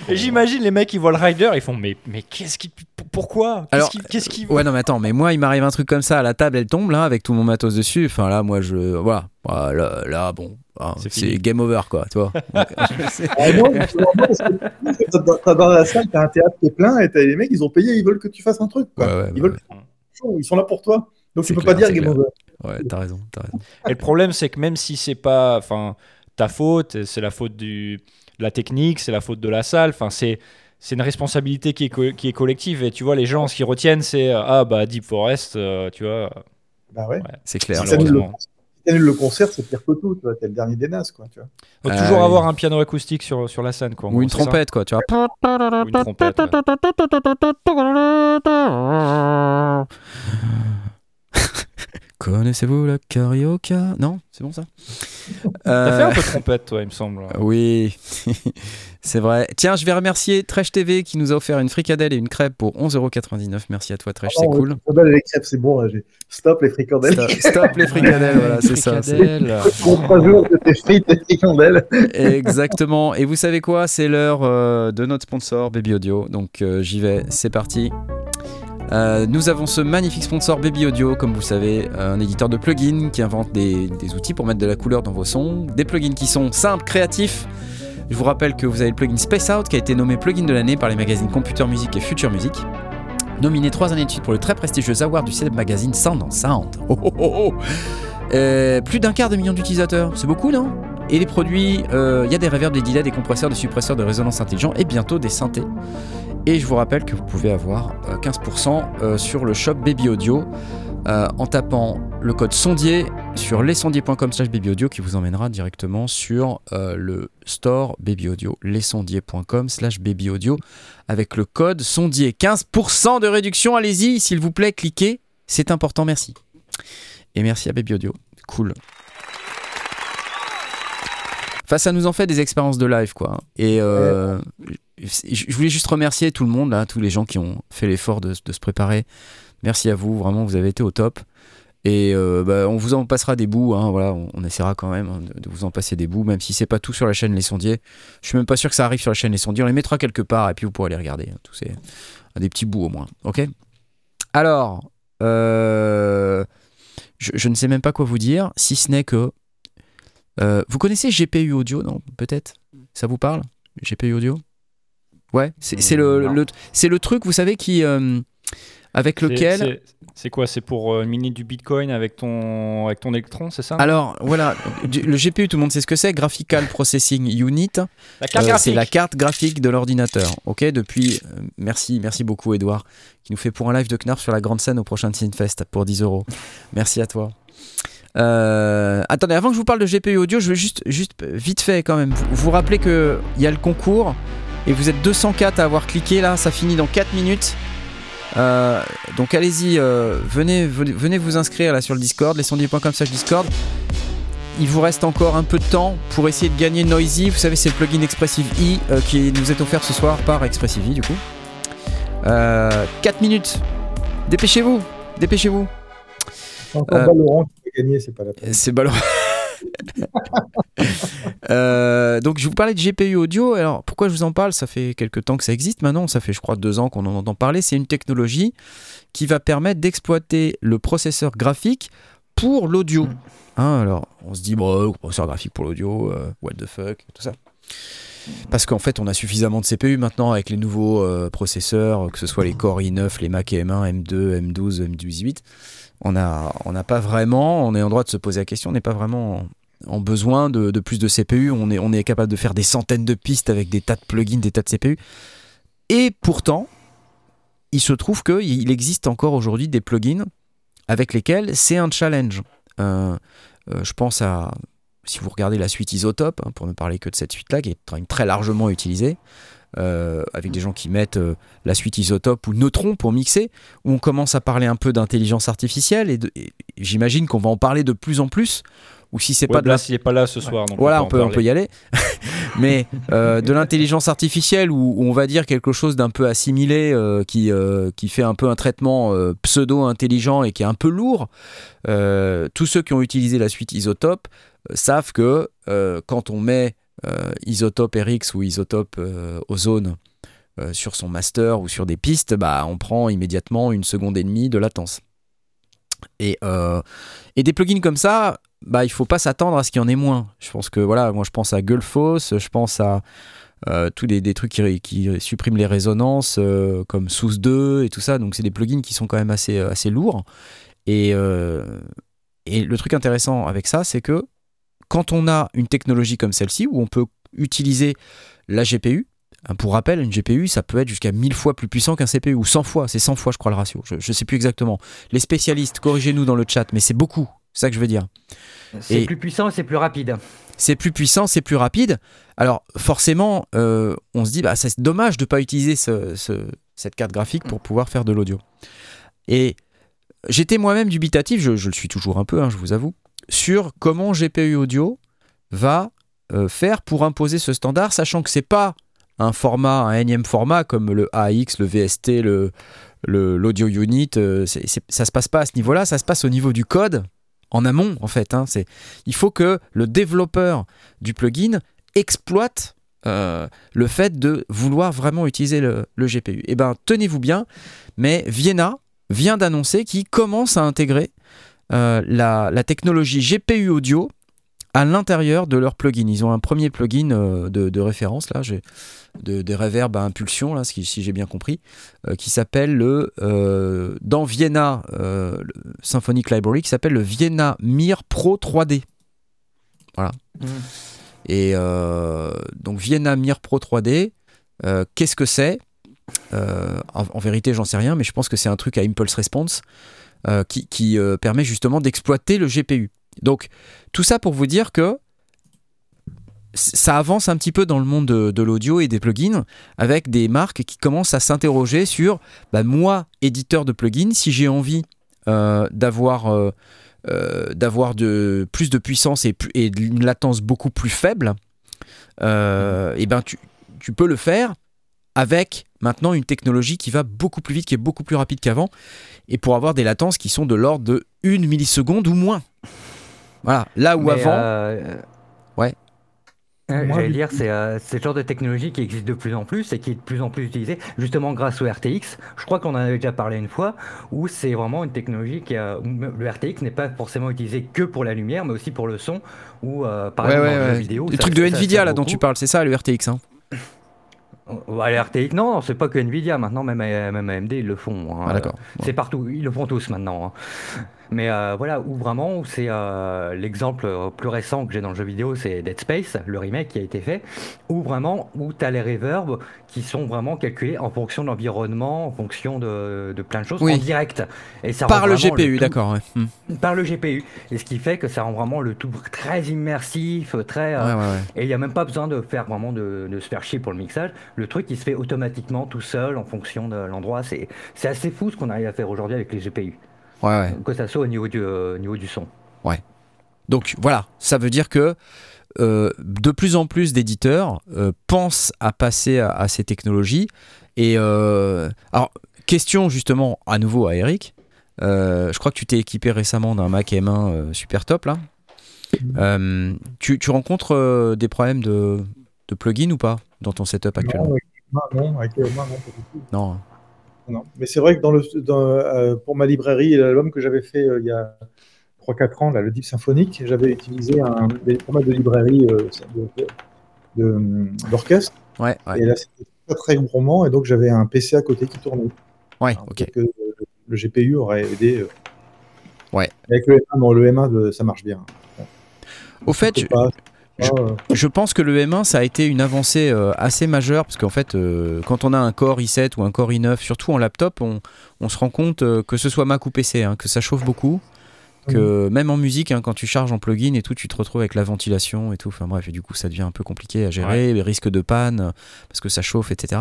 Et j'imagine les mecs qui voient le rider, ils font mais mais qu'est-ce qui pourquoi? Alors qu'est-ce qui ouais non mais attends mais moi il m'arrive un truc comme ça la table elle tombe là avec tout mon matos dessus enfin là moi je voilà là, là bon hein, c'est game over quoi tu vois ah non, t'as dans la salle t'as un théâtre qui est plein et t'as les mecs ils ont payé ils veulent que tu fasses un truc quoi. ils veulent ils sont là pour toi donc tu peux pas dire game over ouais t'as raison, as raison. et le problème c'est que même si c'est pas enfin ta faute, c'est la faute du, de la technique, c'est la faute de la salle. Enfin, c'est c'est une responsabilité qui est, qui est collective. Et tu vois, les gens, ce qu'ils retiennent, c'est ah bah Deep Forest, euh, tu vois. Bah ouais. c'est clair. Si t'annules le, concert, c'est pire que tout. Tu vois, t'es le dernier des nazes, quoi. Tu vois. Faut toujours ah avoir un piano acoustique sur, sur la scène, quoi. Ou une trompette, quoi. Tu vois. Ou une trompette. Connaissez-vous la carioca? Non C'est bon ça? T'as fait un peu de trompette, toi, il me semble. Oui, c'est vrai. Tiens, je vais remercier Tresh TV qui nous a offert une fricadelle et une crêpe pour 11,99€. Merci à toi, Tresh, c'est cool. Les crêpes, c'est bon. Là, Stop les fricadelles. Stop, les fricadelles, voilà, c'est ça. Exactement. Et vous savez quoi? C'est l'heure euh, de notre sponsor, Baby Audio. Donc euh, j'y vais, c'est parti. Euh, nous avons ce magnifique sponsor Baby Audio, comme vous le savez, un éditeur de plugins qui invente des, outils pour mettre de la couleur dans vos sons, des plugins qui sont simples, créatifs. Je vous rappelle que vous avez le plugin Space Out qui a été nommé plugin de l'année par les magazines Computer Music et Future Music. Nominé trois années de suite pour le très prestigieux award du célèbre magazine Sound on Sound. Oh, oh, oh, euh, plus d'un quart de million d'utilisateurs, c'est beaucoup non? Et les produits, euh, il y a des reverbs, des delays, des compresseurs, des suppresseurs de résonance intelligents et bientôt des synthés. Et je vous rappelle que vous pouvez avoir 15% euh, euh, sur le shop Baby Audio euh, en tapant le code sondier sur lesondiers.com slash babyaudio qui vous emmènera directement sur le store Baby Audio, lesondiers.com slash babyaudio avec le code sondier. 15% de réduction, allez-y, s'il vous plaît, cliquez, C'est important, merci. Et merci à Baby Audio. Cool. Enfin, ça nous en fait des expériences de live, quoi. Et euh, je voulais juste remercier tout le monde, là, tous les gens qui ont fait l'effort de, se préparer. Merci à vous, vraiment, vous avez été au top. Et euh, bah, on vous en passera des bouts, hein, voilà, on, essaiera quand même hein, de, vous en passer des bouts, même si c'est pas tout sur la chaîne Les Sondiers. Je suis même pas sûr que ça arrive sur la chaîne Les Sondiers, on les mettra quelque part et puis vous pourrez les regarder. Hein, tous des petits bouts au moins, ok? Alors, euh, je, je, ne sais même pas quoi vous dire, si ce n'est que euh, vous connaissez GPU Audio, non? Peut-être? Ça vous parle? GPU Audio? Ouais, c'est le, le c'est le truc, vous savez, qui. Euh, avec lequel. C'est quoi? C'est pour euh, miner du Bitcoin avec ton, avec ton électron, c'est ça? Alors voilà, le GPU, tout le monde sait ce que c'est. Graphical Processing Unit. c'est la carte graphique de l'ordinateur. Ok, depuis. merci, merci beaucoup, Edouard, qui nous fait pour un live de Knarf sur la grande scène au prochain Fest pour 10 euros. Merci à toi. Euh, attendez, avant que je vous parle de GPU audio, je veux juste, juste vite fait quand même vous, vous rappeler qu'il y a le concours et vous êtes 204 à avoir cliqué là, ça finit dans 4 minutes. Euh, donc allez-y, euh, venez, venez, vous inscrire là sur le Discord, les comme ça Discord. Il vous reste encore un peu de temps pour essayer de gagner Noisy. Vous savez, c'est le plugin Expressive E qui nous est offert ce soir par Expressive E du coup. 4 minutes. Dépêchez-vous, dépêchez-vous. C'est encore Valorant qui peut gagner, c'est pas la peine. C'est Valorant. Euh, donc je vous parlais de GPU audio. Alors pourquoi je vous en parle? Ça fait quelques temps que ça existe maintenant. Ça fait je crois deux ans qu'on en entend parler. C'est une technologie qui va permettre d'exploiter le processeur graphique pour l'audio. Hmm. Hein, alors on se dit bon, processeur graphique pour l'audio, euh, what the fuck, tout ça. Parce qu'en fait, on a suffisamment de CPU maintenant avec les nouveaux euh, processeurs, que ce soit les Core i9, les Mac M1, M2, M12, M18 on n'a on pas vraiment, on est en droit de se poser la question, on n'est pas vraiment en, besoin de, plus de CPU, on est, on est capable de faire des centaines de pistes avec des tas de plugins, des tas de CPU. Et pourtant, il se trouve qu'il existe encore aujourd'hui des plugins avec lesquels c'est un challenge. Euh, euh, je pense à, si vous regardez la suite Isotope, hein, pour ne parler que de cette suite-là, qui est très largement utilisée, euh, avec des gens qui mettent euh, la suite isotope ou neutron pour mixer, où on commence à parler un peu d'intelligence artificielle et, j'imagine qu'on va en parler de plus en plus. Ou si c'est pas de là, s'il n'est pas là ce soir, donc voilà, on peut, on peut, y aller. Mais euh, de l'intelligence artificielle, où, on va dire quelque chose d'un peu assimilé, qui, qui fait un peu un traitement pseudo-intelligent et qui est un peu lourd, tous ceux qui ont utilisé la suite isotope savent que quand on met isotope RX ou isotope euh, ozone euh, sur son master ou sur des pistes, bah, on prend immédiatement une seconde et demie de latence. Et, des plugins comme ça, bah, il faut pas s'attendre à ce qu'il y en ait moins. Je pense que voilà, moi je pense à Gullfoss, je pense à tous des, trucs qui, suppriment les résonances comme SUS 2 et tout ça. Donc c'est des plugins qui sont quand même assez, lourds. Et le truc intéressant avec ça, c'est que quand on a une technologie comme celle-ci, où on peut utiliser la GPU, hein, pour rappel, une GPU, ça peut être jusqu'à 1000 fois plus puissant qu'un CPU, ou 100 fois, c'est 100 fois je crois le ratio, je ne sais plus exactement. Les spécialistes, corrigez-nous dans le chat, mais c'est beaucoup, c'est ça que je veux dire. C'est plus puissant, c'est plus rapide. C'est plus puissant, c'est plus rapide. Alors forcément, euh, on se dit, bah, c'est dommage de ne pas utiliser cette carte graphique pour pouvoir faire de l'audio. Et j'étais moi-même dubitatif, je, je, le suis toujours un peu, hein, je vous avoue, sur comment GPU Audio va euh, faire pour imposer ce standard, sachant que c'est pas un format, un énième format comme le AX, le VST, le l'audio unit, euh, ça se passe pas à ce niveau-là, ça se passe au niveau du code, en amont en fait. Hein, il faut que le développeur du plugin exploite euh, le fait de vouloir vraiment utiliser le, GPU. Eh bien, tenez-vous bien, mais Vienna vient d'annoncer qu'il commence à intégrer euh, la, technologie GPU audio à l'intérieur de leur plugin. Ils ont un premier plugin euh, de, référence, là, de, des reverb à impulsion, là, si, j'ai bien compris, euh, qui s'appelle le, dans Vienna Symphonic Library, qui s'appelle le Vienna Mir Pro 3D. Voilà. Mmh. Et donc Vienna Mir Pro 3D, qu'est-ce que c'est? En, en, vérité, j'en sais rien, mais je pense que c'est un truc à impulse response. Euh, qui, euh, permet justement d'exploiter le GPU. Donc tout ça pour vous dire que ça avance un petit peu dans le monde de, l'audio et des plugins avec des marques qui commencent à s'interroger sur bah, moi, éditeur de plugins, si j'ai envie d'avoir d'avoir de plus de puissance et, une latence beaucoup plus faible, et ben tu, tu peux le faire avec maintenant une technologie qui va beaucoup plus vite, qui est beaucoup plus rapide qu'avant, et pour avoir des latences qui sont de l'ordre de 1 milliseconde ou moins. Voilà, là où avant... Euh, ouais. Euh, j'allais dire, euh, c'est le genre de technologie qui existe de plus en plus et qui est de plus en plus utilisée, justement grâce au RTX. Je crois qu'on en avait déjà parlé une fois, où c'est vraiment une technologie qui a, le RTX n'est pas forcément utilisé que pour la lumière, mais aussi pour le son, ou par exemple dans ouais. vidéo. Le truc de Nvidia là dont tu parles, c'est ça le RTX hein les RTX, non, c'est pas que Nvidia. Maintenant, même, même AMD, ils le font. Hein. Ah, c'est partout. Ils le font tous maintenant. Hein. Mais euh, voilà, où vraiment, c'est euh, l'exemple plus récent que j'ai dans le jeu vidéo, c'est Dead Space, le remake qui a été fait, où vraiment, où tu as les reverbs qui sont vraiment calculés en fonction de l'environnement, en fonction de, de, plein de choses, en direct. Et ça par le GPU, d'accord. Hmm. Par le GPU. Et ce qui fait que ça rend vraiment le tout très immersif, très. Euh, et il n'y a même pas besoin de faire vraiment de, de, se faire chier pour le mixage. Le truc, il se fait automatiquement tout seul en fonction de l'endroit. C'est assez fou ce qu'on arrive à faire aujourd'hui avec les GPU. Ouais, Que ça soit au niveau du, euh, niveau du son. Ouais. Donc voilà, ça veut dire que euh, de plus en plus d'éditeurs euh, pensent à passer à, ces technologies. Et alors, question justement à nouveau à Eric. je crois que tu t'es équipé récemment d'un Mac M1 super top là. Mm-hmm. Tu, tu, rencontres des problèmes de, de plugin ou pas dans ton setup actuellement? Non, non, avec non, pas du tout. Non. Mais c'est vrai que dans le, euh, pour ma librairie, l'album que j'avais fait euh, il y a 3-4 ans, là, le Deep Symphonique, j'avais utilisé un, des formats de librairie euh, d'orchestre. ouais, Et là, c'était très, très gourmand, et donc j'avais un PC à côté qui tournait. Ouais, ok. le GPU aurait aidé. ouais. Avec le M1, le M1 ça marche bien. Au fait, je, pense que le M1, ça a été une avancée euh, assez majeure parce qu'en fait, euh, quand on a un Core i7 ou un Core i9, surtout en laptop, on, se rend compte euh, que ce soit Mac ou PC, hein, que ça chauffe beaucoup. Que même en musique, hein, quand tu charges en plugin et tout, tu te retrouves avec la ventilation et tout. Enfin bref, et du coup, ça devient un peu compliqué à gérer, les risques de panne parce que ça chauffe, etc.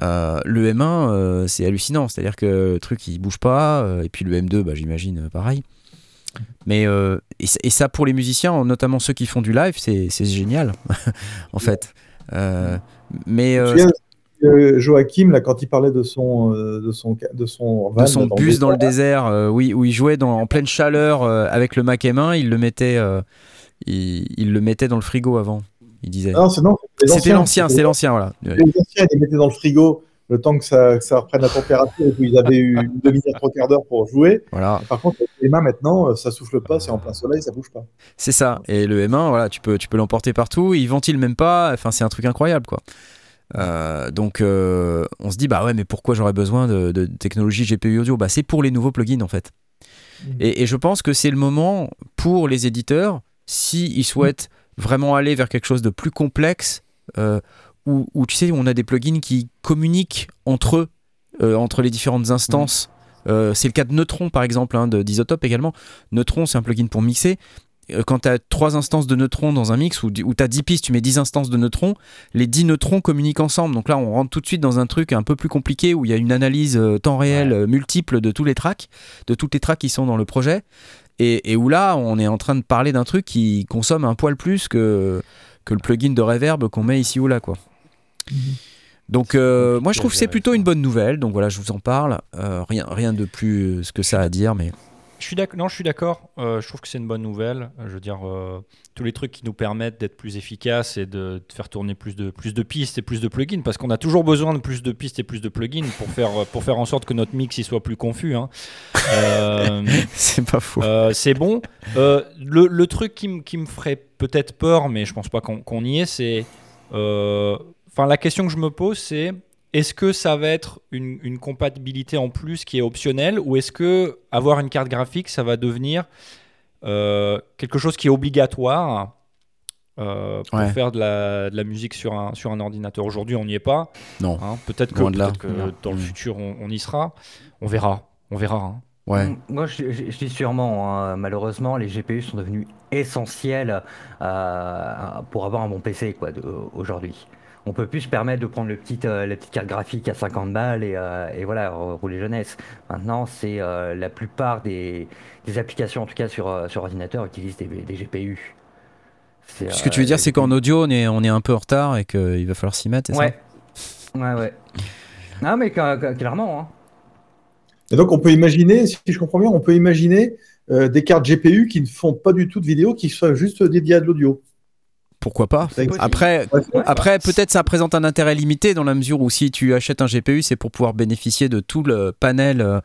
le M1, c'est hallucinant, c'est-à-dire que le truc il bouge pas, et puis le M2, bah, j'imagine pareil. Mais euh, et, ça pour les musiciens, notamment ceux qui font du live, c'est génial en fait. Euh, mais euh, Joachim là quand il parlait de son de son de son, de son bus dans le désert, oui où il jouait dans, en pleine chaleur avec le Mac M1, il le mettait il, le mettait dans le frigo avant. Il disait. C'était l'ancien, c'est l'ancien voilà. Les anciens ils mettaient dans le frigo le temps que ça, ça reprenne la température et qu'ils avaient eu une demi-heure, trois quarts d'heure pour jouer. Voilà. Par contre, les mains maintenant, euh, ça souffle pas, c'est en plein soleil, ça bouge pas. C'est ça. Et le M1, voilà, tu peux, tu peux l'emporter partout. Il ventile même pas. Enfin, c'est un truc incroyable, quoi. Euh, donc, euh, on se dit, bah ouais, mais pourquoi j'aurais besoin de, technologie GPU audio? Bah, c'est pour les nouveaux plugins, en fait. Mmh. Et, je pense que c'est le moment pour les éditeurs, s'ils ils souhaitent vraiment aller vers quelque chose de plus complexe, où, tu sais, on a des plugins qui communiquent entre eux, euh, entre les différentes instances. Euh, c'est le cas de Neutron par exemple, hein, d'Isotope également. Neutron, c'est un plugin pour mixer. Euh, quand tu as trois instances de neutrons dans un mix, ou, tu as 10 pistes, tu mets 10 instances de neutrons, les 10 neutrons communiquent ensemble. Donc là, on rentre tout de suite dans un truc un peu plus compliqué où il y a une analyse temps réel multiple de tous les tracks, de toutes les tracks qui sont dans le projet. Et, et où là, on est en train de parler d'un truc qui consomme un poil plus que, que le plugin de reverb qu'on met ici ou là. quoi. Donc euh, moi je trouve que c'est plutôt une bonne nouvelle. Donc voilà, je vous en parle. Euh, rien, rien de plus que ça à dire, mais je suis. Non, je suis d'accord. Euh, je trouve que c'est une bonne nouvelle. Je veux dire, tous les trucs qui nous permettent d'être plus efficaces et de, faire tourner plus de, plus de pistes et plus de plugins, parce qu'on a toujours besoin de plus de pistes et plus de plugins pour faire, pour faire en sorte que notre mix il soit plus confus. Hein. c'est pas faux. c'est bon. Le, le, truc qui, qui me ferait peut-être peur, mais je pense pas qu'on y est, c'est Enfin, la question que je me pose, c'est est-ce que ça va être une, compatibilité en plus qui est optionnelle ou est-ce que avoir une carte graphique, ça va devenir euh, quelque chose qui est obligatoire euh, pour faire de la, musique sur un, sur un ordinateur? Aujourd'hui, on n'y est pas. Non. Hein. peut-être que, dans le futur, on, y sera. On verra. On verra. Hein. Ouais. Mm, Moi, je, je- je dis sûrement. hein. Malheureusement, les GPU sont devenus essentiels euh, pour avoir un bon PC quoi, aujourd'hui. On peut plus se permettre de prendre le petit, euh, la petite carte graphique à 50 balles et, euh, et voilà, rouler jeunesse. Maintenant, c'est euh, la plupart des, des applications, en tout cas sur, sur ordinateur, utilisent des, des GPU. C'est, Ce que tu veux dire, c'est qu'en audio, on est, on est un peu en retard et qu'il va falloir s'y mettre, c'est Ouais. Ouais, ouais. Ah, mais clairement. Hein. Et donc, on peut imaginer, si je comprends bien, on peut imaginer euh, des cartes GPU qui ne font pas du tout de vidéo, qui soient juste dédiées à de l'audio. Pourquoi pas. Après, peut-être ça présente un intérêt limité dans la mesure où si tu achètes un GPU, c'est pour pouvoir bénéficier de tout le panel euh,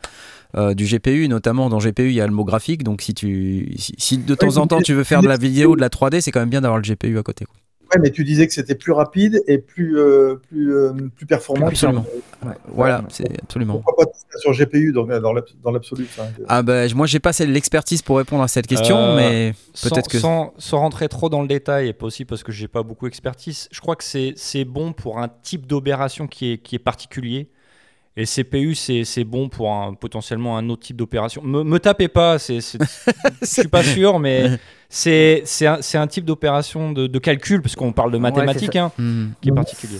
euh, du GPU, notamment dans GPU, il y a le mot graphique. Donc si tu si, si de temps en temps tu veux faire de la vidéo, de la 3D, c'est quand même bien d'avoir le GPU à côté. quoi. Ouais, mais tu disais que c'était plus rapide et plus, euh, plus, euh, plus performant. Absolument. Ouais. Voilà, c'est absolument. Pourquoi pas sur GPU dans, dans l'ab- dans l'absolu. Ah bah moi j'ai pas cette- l'expertise pour répondre à cette question, Euh, mais Peut-être que- sans, sans rentrer trop dans le détail, et pas aussi parce que j'ai pas beaucoup d'expertise, je crois que c'est c'est bon pour un type d'opération qui est, qui est particulier. Et CPU, c'est c'est bon pour un, potentiellement un autre type d'opération. Me, me tapez pas, je suis pas sûr, mais c'est c'est un, c'est un type d'opération de, de calcul, parce qu'on parle de mathématiques, hein, hmm. qui est particulier.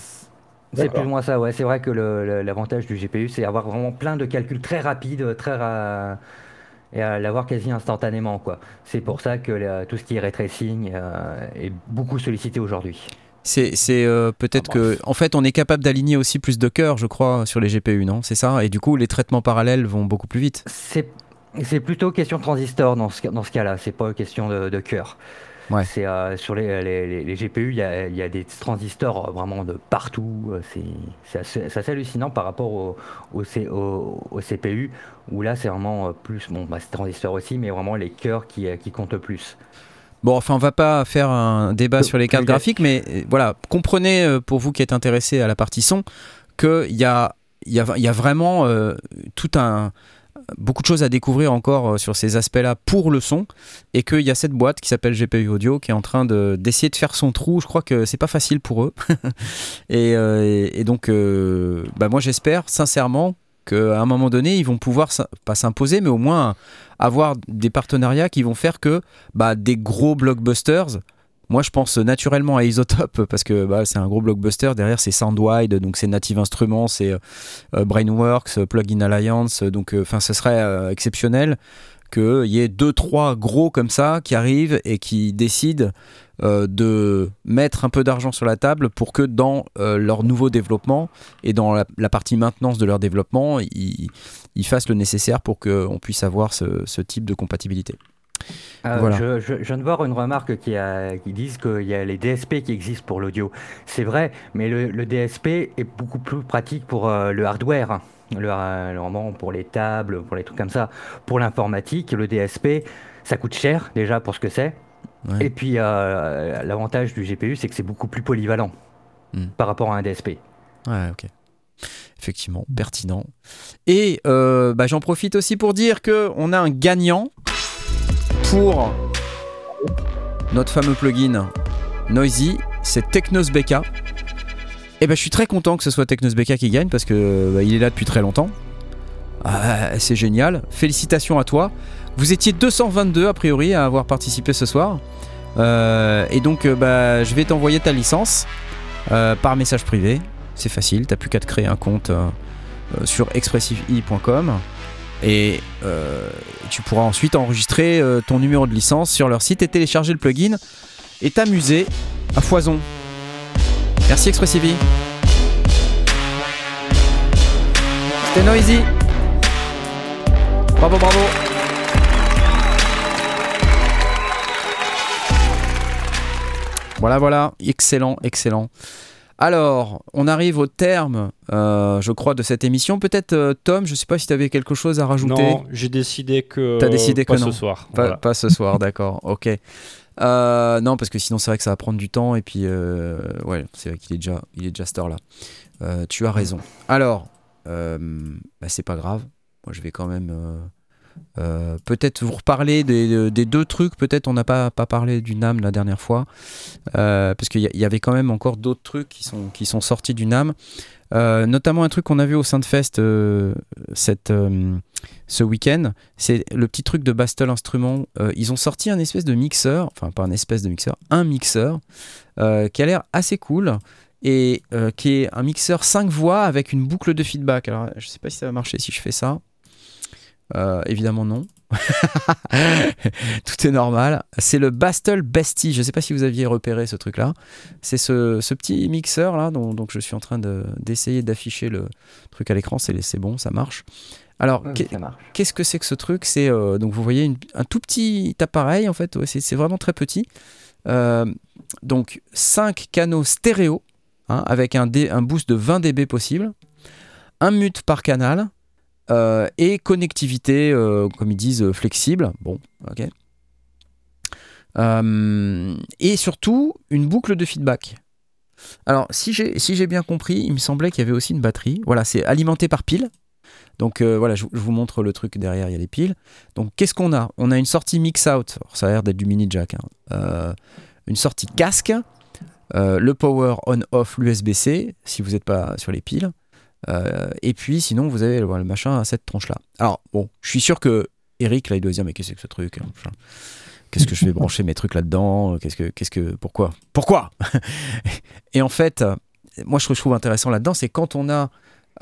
C'est plus ou moins ça, ouais. C'est vrai que le- le- l'avantage du GPU, c'est avoir vraiment plein de calculs très rapides, très ra- et à l'avoir quasi instantanément, quoi. C'est pour ça que la- tout ce qui est ray tracing euh, est beaucoup sollicité aujourd'hui. c'est c'est, euh, peut-être Ah, que en fait on est capable d'aligner aussi plus de cœurs, je crois, sur les GPU, non? C'est ça? Et du coup les traitements parallèles vont beaucoup plus vite. C'est c'est plutôt question de transistor dans ce, dans ce cas-là, c'est pas question de, de cœur. Ouais. C'est euh, sur les, les- les- les GPU, il y a, il y a des transistors vraiment de partout. euh, C'est assez, assez hallucinant par rapport au, au, C- au- au CPU, où là c'est vraiment euh, plus, bon, bah, c'est transistor aussi, mais vraiment les cœurs qui, euh, qui comptent le plus. Bon, enfin, on va pas faire un débat sur les cartes graphiques, mais euh, voilà, comprenez, euh, pour vous qui êtes intéressés à la partie son, qu'il y a, y, a, y a vraiment euh, tout un beaucoup de choses à découvrir encore euh, sur ces aspects-là pour le son et qu'il y a cette boîte qui s'appelle GPU Audio qui est en train de- d'essayer de, faire son trou. Je crois que c'est pas facile pour eux. et, euh, et- donc, euh, bah, moi j'espère sincèrement qu'à un moment donné, ils vont pouvoir, pas s'imposer, mais au moins avoir des partenariats qui vont faire que bah, des gros blockbusters. Moi, je pense naturellement à Isotope parce que bah, c'est un gros blockbuster. Derrière, c'est Soundwide, donc c'est Native Instruments, c'est euh, Brainworks, euh, Plugin Alliance. Donc, enfin, ce serait euh, exceptionnel qu'il y ait deux, trois gros comme ça qui arrivent et qui décident euh, de mettre un peu d'argent sur la table pour que dans euh, leur nouveau développement et dans la, partie maintenance de leur développement, ils, fassent le nécessaire pour qu'on puisse avoir ce type de compatibilité. Euh, Voilà. je, je- je viens de voir une remarque qui, a, qui disent qu'il y a les DSP qui existent pour l'audio. C'est vrai, mais le, le DSP est beaucoup plus pratique pour euh, le hardware. hein. Le, euh, le- vraiment pour les tables, pour les trucs comme ça. Pour l'informatique, le DSP, ça coûte cher déjà pour ce que c'est. Ouais. Et puis euh, l'avantage du GPU, c'est que c'est beaucoup plus polyvalent Hmm. par rapport à un DSP. Ouais, ok. Effectivement, pertinent. Et euh, bah, j'en profite aussi pour dire que on a un gagnant pour notre fameux plugin Noisy, c'est Technos BK. Et ben je suis très content que ce soit Technos BK qui gagne parce que bah, il est là depuis très longtemps. Ah, c'est génial. Félicitations à toi. Vous étiez 222 a priori à avoir participé ce soir. Euh, et donc bah, je vais t'envoyer ta licence euh, par message privé. C'est facile, t'as plus qu'à te créer un compte euh, sur expressive.com et euh, tu pourras ensuite enregistrer euh, ton numéro de licence sur leur site et télécharger le plugin et t'amuser à foison. Merci Expressive. C'était Noisy. Bravo, bravo. Voilà, voilà, excellent, excellent. Alors, on arrive au terme, euh, je crois, de cette émission. Peut-être, euh, Tom, je sais pas si tu avais quelque chose à rajouter. Non, j'ai décidé que. T'as décidé pas que non. ce soir. Pas, Voilà. pas ce soir, d'accord, ok. Euh, non, parce que sinon, c'est vrai que ça va prendre du temps. Et puis, ouais, c'est vrai qu'il est déjà, il est déjà cette heure-là. Tu as raison. Alors, bah, c'est pas grave. Moi, je vais quand même euh, peut-être vous reparler des, deux trucs. Peut-être on n'a pas, parlé du NAM la dernière fois, parce qu'il y, avait quand même encore d'autres trucs qui sont, sortis du NAM. Euh, notamment un truc qu'on a vu au euh, cette, euh, ce week-end, c'est le petit truc de Bastel Instruments. ils ont sorti un espèce de mixeur, enfin pas un espèce de mixeur, un mixeur qui a l'air assez cool et qui est un mixeur 5 voix avec une boucle de feedback. Alors je sais pas si ça va marcher si je fais ça. Évidemment non. Tout est normal. C'est le Bastel Bestie. Je ne sais pas si vous aviez repéré ce truc-là. C'est ce, petit mixeur là, dont, donc je suis en train d'essayer d'afficher le truc à l'écran. C'est bon, ça marche. Alors, qu'est-ce que c'est que ce truc? C'est euh, donc vous voyez un tout petit appareil en fait. c'est vraiment très petit. Euh, donc 5 canaux stéréo hein, avec un, un boost de 20 dB possible, un mute par canal euh, et connectivité, euh, comme ils disent, euh, flexible. Bon, ok. et surtout, une boucle de feedback. Alors, si j'ai bien compris, il me semblait qu'il y avait aussi une batterie. Voilà, c'est alimenté par pile. Donc voilà, je, vous montre le truc derrière, il y a les piles. Donc qu'est-ce qu'on a? On a une sortie mix out, ça a l'air d'être du mini jack. Hein. une sortie casque, le power on-off, l'USB-C, si vous n'êtes pas sur les piles. Euh, et puis sinon, vous avez le machin à cette tronche-là. Alors, bon, je suis sûr que Eric, là, il doit dire, mais qu'est-ce que ce truc hein, Qu'est-ce que je vais brancher mes trucs là-dedans Qu'est-ce que, qu'est-ce que, pourquoi? Pourquoi? Et en fait, moi, ce que je trouve intéressant là-dedans, c'est quand on a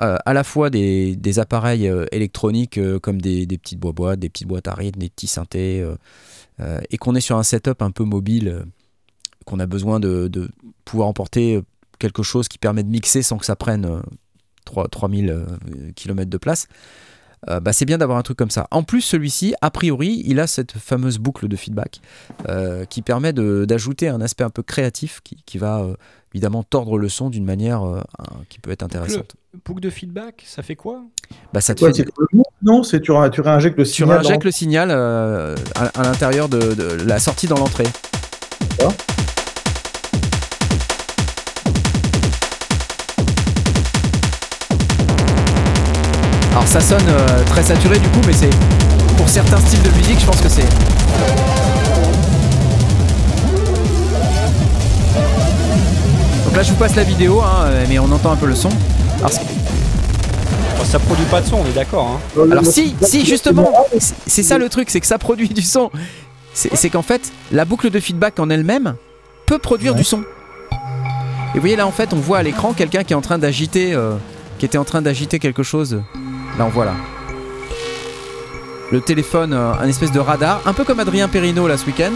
euh, à la fois des, appareils euh, électroniques comme des, des, petites boîtes, des petites boîtes à rythme, des petits synthés, et qu'on est sur un setup un peu mobile, qu'on a besoin de, pouvoir emporter quelque chose qui permet de mixer sans que ça prenne 3000 euh, km de place. Euh, bah, c'est bien d'avoir un truc comme ça. En plus, celui-ci, a priori, il a cette fameuse boucle de feedback euh, qui permet d'ajouter un aspect un peu créatif qui, va évidemment tordre le son d'une manière qui peut être intéressante. boucle de feedback, ça fait quoi? Bah, ça te fait Non, c'est tu, tu réinjectes le signal. Tu réinjectes le signal à, l'intérieur de, la sortie dans l'entrée. Alors ça sonne euh, très saturé du coup, mais c'est pour certains styles de musique, je pense que c'est. Donc là, je vous passe la vidéo, hein, mais on entend un peu le son. Alors, ça produit pas de son, on est d'accord. Hein. Alors si, si justement, c'est ça le truc, c'est que ça produit du son. C'est qu'en fait, la boucle de feedback en elle-même peut produire du son. Et vous voyez là, en fait, on voit à l'écran quelqu'un qui est en train d'agiter, euh, qui était en train d'agiter quelque chose. Là, on voit là. Le téléphone, euh, un espèce de radar, un peu comme Adrien Perrino là ce week-end.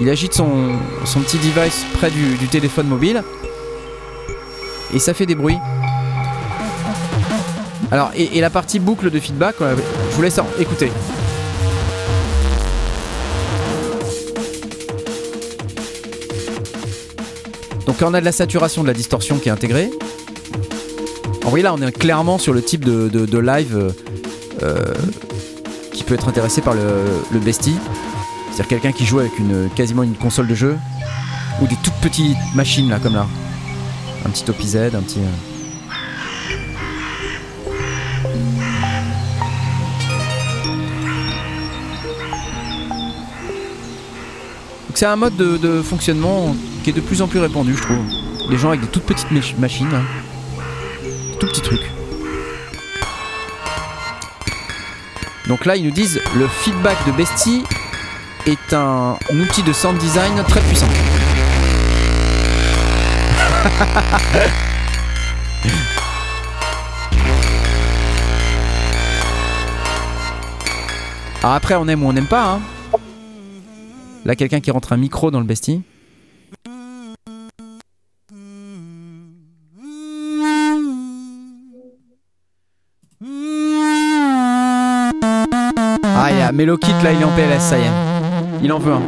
Il agite son, son petit device près du, téléphone mobile. Et ça fait des bruits. Alors, et, la partie boucle de feedback, je vous laisse écouter. Donc on a de la saturation, de la distorsion qui est intégrée, oui, là, on est clairement sur le type de, live euh, euh, qui peut être intéressé par le, bestie. C'est-à-dire quelqu'un qui joue avec quasiment une console de jeu ou des toutes petites machines là, comme là. Un petit OPZ, un petit. Euh. C'est un mode de, fonctionnement qui est de plus en plus répandu, je trouve. Les gens avec des toutes petites machines. Tout petit truc. Donc là, ils nous disent le feedback de Bestie est un, outil de sound design très puissant. Alors après, on aime ou on n'aime pas. Hein. Là, quelqu'un qui rentre un micro dans le Bestie. Mais le kit là, il est en PLS, ça y est. Il en veut un.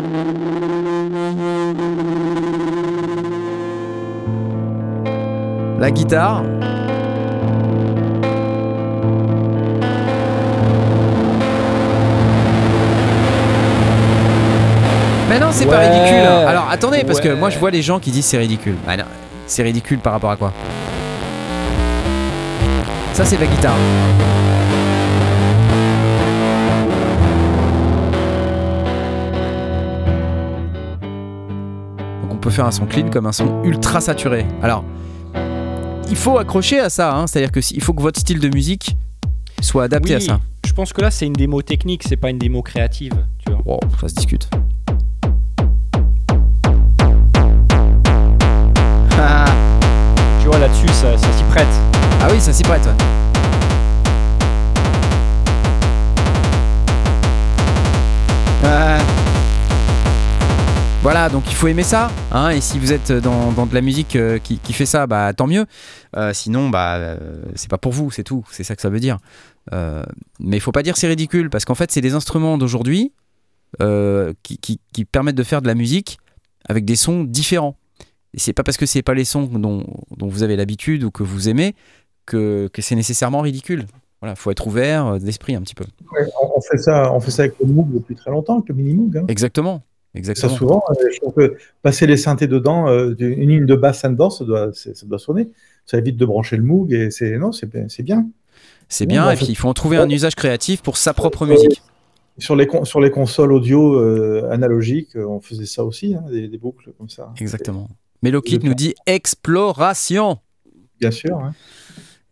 La guitare. Mais non, c'est pas ridicule. Alors attendez, parce que moi je vois les gens qui disent c'est ridicule. Ah c'est ridicule par rapport à quoi? Ça, c'est la guitare. Peut faire un son clean comme un son ultra saturé. Alors, il faut accrocher à ça, hein. c'est-à-dire qu'il faut que votre style de musique soit adapté à ça. Je pense que là, c'est une démo technique, c'est pas une démo créative. Tu vois. ça se discute. tu vois, là-dessus, ça, s'y prête. Ah oui, ça s'y prête. Voilà, donc il faut aimer ça. Hein, et si vous êtes dans, de la musique euh, qui, fait ça, bah tant mieux. Euh, sinon, bah euh, c'est pas pour vous, c'est tout. C'est ça que ça veut dire. mais il faut pas dire c'est ridicule parce qu'en fait, c'est des instruments d'aujourd'hui qui, permettent de faire de la musique avec des sons différents. Et c'est pas parce que c'est pas les sons dont, vous avez l'habitude ou que vous aimez que, c'est nécessairement ridicule. Voilà, faut être ouvert d'esprit un petit peu. on, fait ça, on fait ça avec le Moog depuis très longtemps, avec le mini Moog. Hein. Exactement. Exactement. Ça, souvent, euh, je trouve que passer les synthés dedans, euh, une ligne de basse dedans, ça doit, ça doit sonner. Ça évite de brancher le Moog et c'est non, c'est bien. C'est bien, et puis il faut en trouver un usage créatif pour sa propre musique. Sur les, sur les consoles audio euh, analogiques, on faisait ça aussi, hein, des, boucles comme ça. Exactement. Melokit nous dit exploration. Bien sûr. Hein.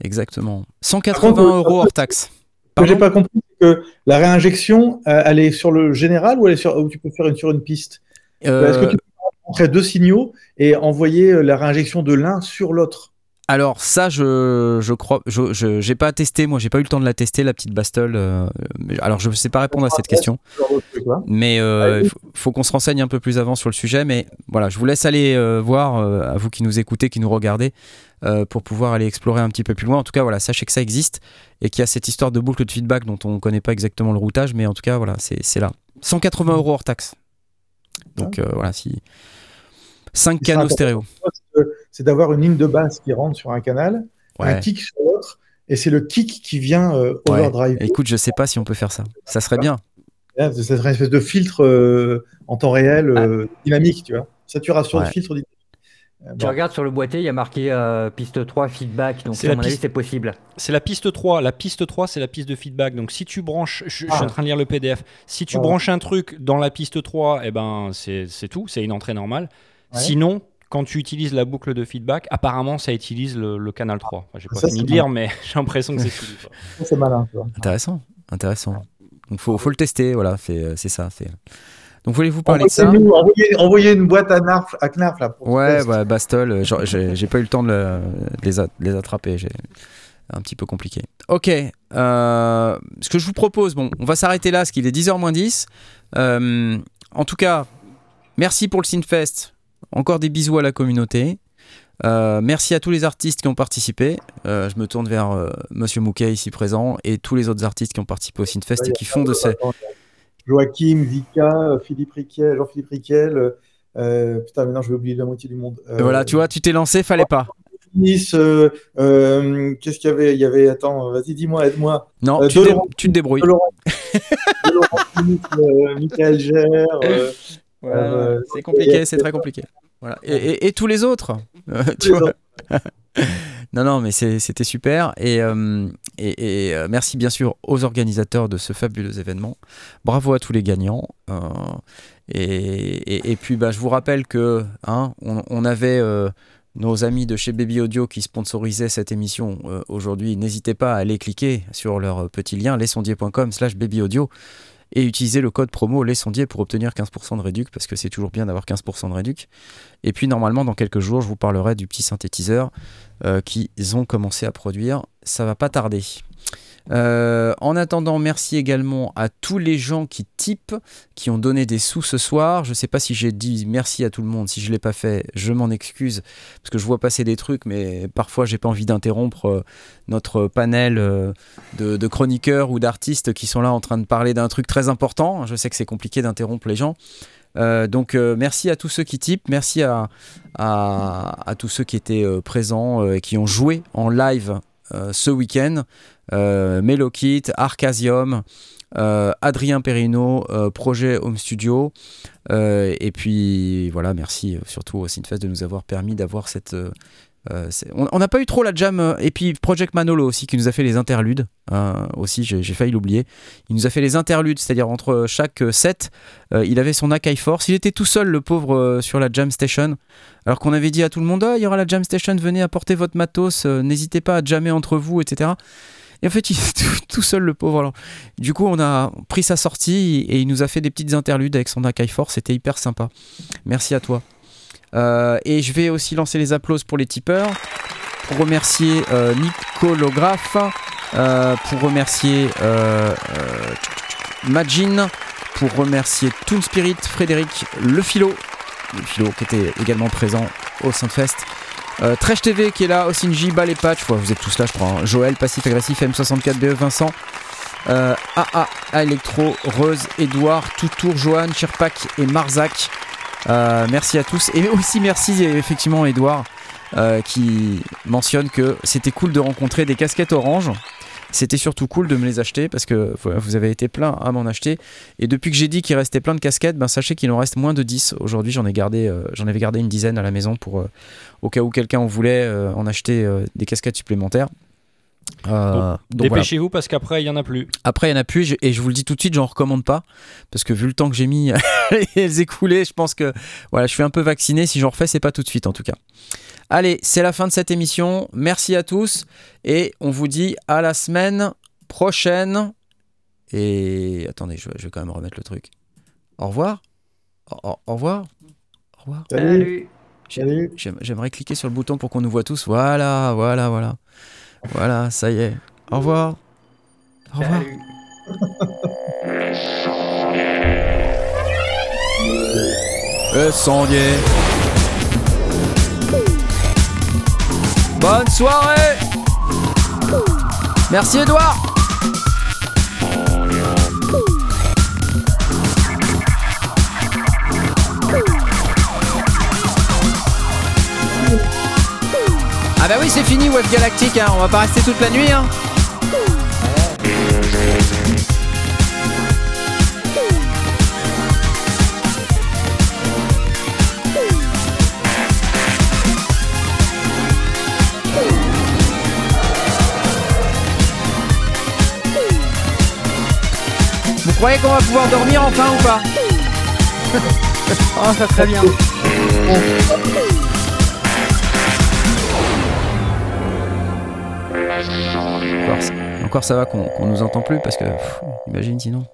Exactement. 180 euros hors taxe. Ce que j'ai pas compris, que la réinjection, euh, elle est sur le général ou, elle est sur, ou tu peux faire une sur une piste? Euh, Est-ce que tu peux rentrer deux signaux et envoyer euh, la réinjection de l'un sur l'autre? Alors ça, je, je crois, je j'ai pas testé, moi j'ai pas eu le temps de la tester la petite Bastol. alors je ne sais pas répondre à cette question, mais il faut, qu'on se renseigne un peu plus avant sur le sujet. Mais voilà, je vous laisse aller voir à vous qui nous écoutez, qui nous regardez, pour pouvoir aller explorer un petit peu plus loin. En tout cas, voilà, sachez que ça existe et qu'il y a cette histoire de boucle de feedback dont on ne connaît pas exactement le routage, mais en tout cas, voilà, c'est là. 180 euros hors taxe. Donc euh, voilà, si. 5 canaux stéréo. C'est d'avoir une ligne de basse qui rentre sur un canal, un kick sur l'autre, et c'est le kick qui vient euh, overdrive. Écoute, je sais pas si on peut faire ça. Ça serait bien. Ça serait une espèce de filtre euh, en temps réel ah. dynamique, tu vois. Saturation de filtre dynamique. Tu regardes sur le boîtier, il y a marqué euh, piste 3 feedback, donc à mon avis c'est possible. C'est la piste 3. La piste 3, c'est la piste de feedback. Donc si tu branches, je, suis en ah. train de lire le PDF, si tu branches un truc dans la piste 3, eh ben, c'est tout, c'est une entrée normale. Sinon, quand tu utilises la boucle de feedback, apparemment ça utilise le, canal 3. j'ai pas fini de lire, mais j'ai l'impression que c'est C'est malin. Intéressant, intéressant. Donc faut, faut le tester, voilà, c'est ça. C'est donc voulez-vous parler de ça? Envoyez, une boîte à, Knarf, à Knarf là. Pour ouais, ouais, Bastol, euh, j'ai pas eu le temps de, les, les, attraper. J'ai un petit peu compliqué. Ok, euh, ce que je vous propose, bon, on va s'arrêter là, parce qu'il est 10h moins 10. Euh, en tout cas, merci pour le Synfest. Encore des bisous à la communauté. merci à tous les artistes qui ont participé. je me tourne vers Monsieur Mouquet ici présent et tous les autres artistes qui ont participé au Synfest et qui font de ces, Joachim, Vika, Philippe Riquel, Jean-Philippe Riquel. Euh, putain, maintenant je vais oublier la moitié du monde. Euh, voilà, tu vois, tu t'es lancé, fallait pas. Nice, euh, qu'est-ce qu'il y avait? Il y avait, attends, vas-y, dis-moi, aide-moi. Non, tu, tu, te débrouilles. De Laurent, Michael Gère. c'est compliqué, c'est très compliqué. Voilà. Et, et, tous les autres, tu vois. Non, non, mais c'était super. Et, euh, et, euh, merci bien sûr aux organisateurs de ce fabuleux événement. Bravo à tous les gagnants. Euh, et, puis, bah, je vous rappelle que hein, on, avait nos amis de chez Baby Audio qui sponsorisaient cette émission aujourd'hui. N'hésitez pas à aller cliquer sur leur petit lien lesondier.com slash babyaudio et utiliser le code promo Sondiers pour obtenir 15% de réduc parce que c'est toujours bien d'avoir 15% de réduc. Et puis normalement dans quelques jours je vous parlerai du petit synthétiseur euh, qu'ils ont commencé à produire. Ça va pas tarder. Euh, en attendant, merci également à tous les gens qui typent, qui ont donné des sous ce soir. Je ne sais pas si j'ai dit merci à tout le monde. Si je ne l'ai pas fait, je m'en excuse parce que je vois passer des trucs, mais parfois j'ai pas envie d'interrompre euh, notre panel euh, de, chroniqueurs ou d'artistes qui sont là en train de parler d'un truc très important. Je sais que c'est compliqué d'interrompre les gens. donc merci à tous ceux qui typent, merci à, tous ceux qui étaient présents et qui ont joué en live ce week-end Melokit, Arcasium, euh, Adrien Perrino, euh, Projet Home Studio. et puis voilà, merci surtout au Synfest de nous avoir permis d'avoir cette euh, on n'a pas eu trop la jam. Euh, et puis Project Manolo aussi, qui nous a fait les interludes. Euh, aussi, j'ai failli l'oublier. Il nous a fait les interludes, c'est-à-dire entre chaque set, il avait son Akai Force. Il était tout seul, le pauvre, sur la jam station. Alors qu'on avait dit à tout le monde ah, il y aura la jam station, venez apporter votre matos, n'hésitez pas à jammer entre vous, etc. Et en fait, il est tout, seul, le pauvre. Alors, du coup, on a pris sa sortie et il nous a fait des petites interludes avec son Akai Force. C'était hyper sympa. Merci à toi. Euh, et je vais aussi lancer les applauses pour les tipeurs, pour remercier euh, Nicolographe, euh, pour remercier Majin, pour remercier Toon Spirit, Frédéric Le Philo, le Philo qui était également présent au Saint-Fest. Euh, Tresh TV qui est là, Osinji, Bal et Patch, vous êtes tous là je crois. Hein. Joël, Passif Agressif, M64BE, Vincent, AA, Electro, Rose, Edouard, Toutour, Johan, Chirpak et Marzac. Euh, merci à tous. Et aussi merci effectivement Edouard euh, qui mentionne que c'était cool de rencontrer des casquettes orange. C'était surtout cool de me les acheter parce que vous avez été plein à m'en acheter. Et depuis que j'ai dit qu'il restait plein de casquettes, ben sachez qu'il en reste moins de 10. Aujourd'hui, j'en ai gardé, euh, j'en avais gardé une dizaine à la maison pour au cas où quelqu'un en voulait en acheter des casquettes supplémentaires. Euh, dépêchez-vous parce qu'après il y en a plus. Après il y en a plus et je vous le dis tout de suite, j'en recommande pas parce que vu le temps que j'ai mis à les écouler, je pense que voilà, je suis un peu vacciné. Si j'en refais, c'est pas tout de suite en tout cas. Allez, c'est la fin de cette émission. Merci à tous et on vous dit à la semaine prochaine. Et attendez, je vais, quand même remettre le truc. Au revoir. Au, revoir. Au revoir. Salut. J'aimerais cliquer sur le bouton pour qu'on nous voit tous. Voilà, voilà, voilà. Voilà, ça y est. Au revoir. Au revoir. Le sondier. Bonne soirée. Merci Edouard. Ah bah oui, c'est fini Web Galactique, hein. on va pas rester toute la nuit. Hein. Croyez qu'on va pouvoir dormir enfin ou pas Oh, ça très bien. Encore, ça va qu'on nous entend plus parce que, imagine sinon.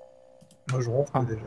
Moi je ronfle déjà.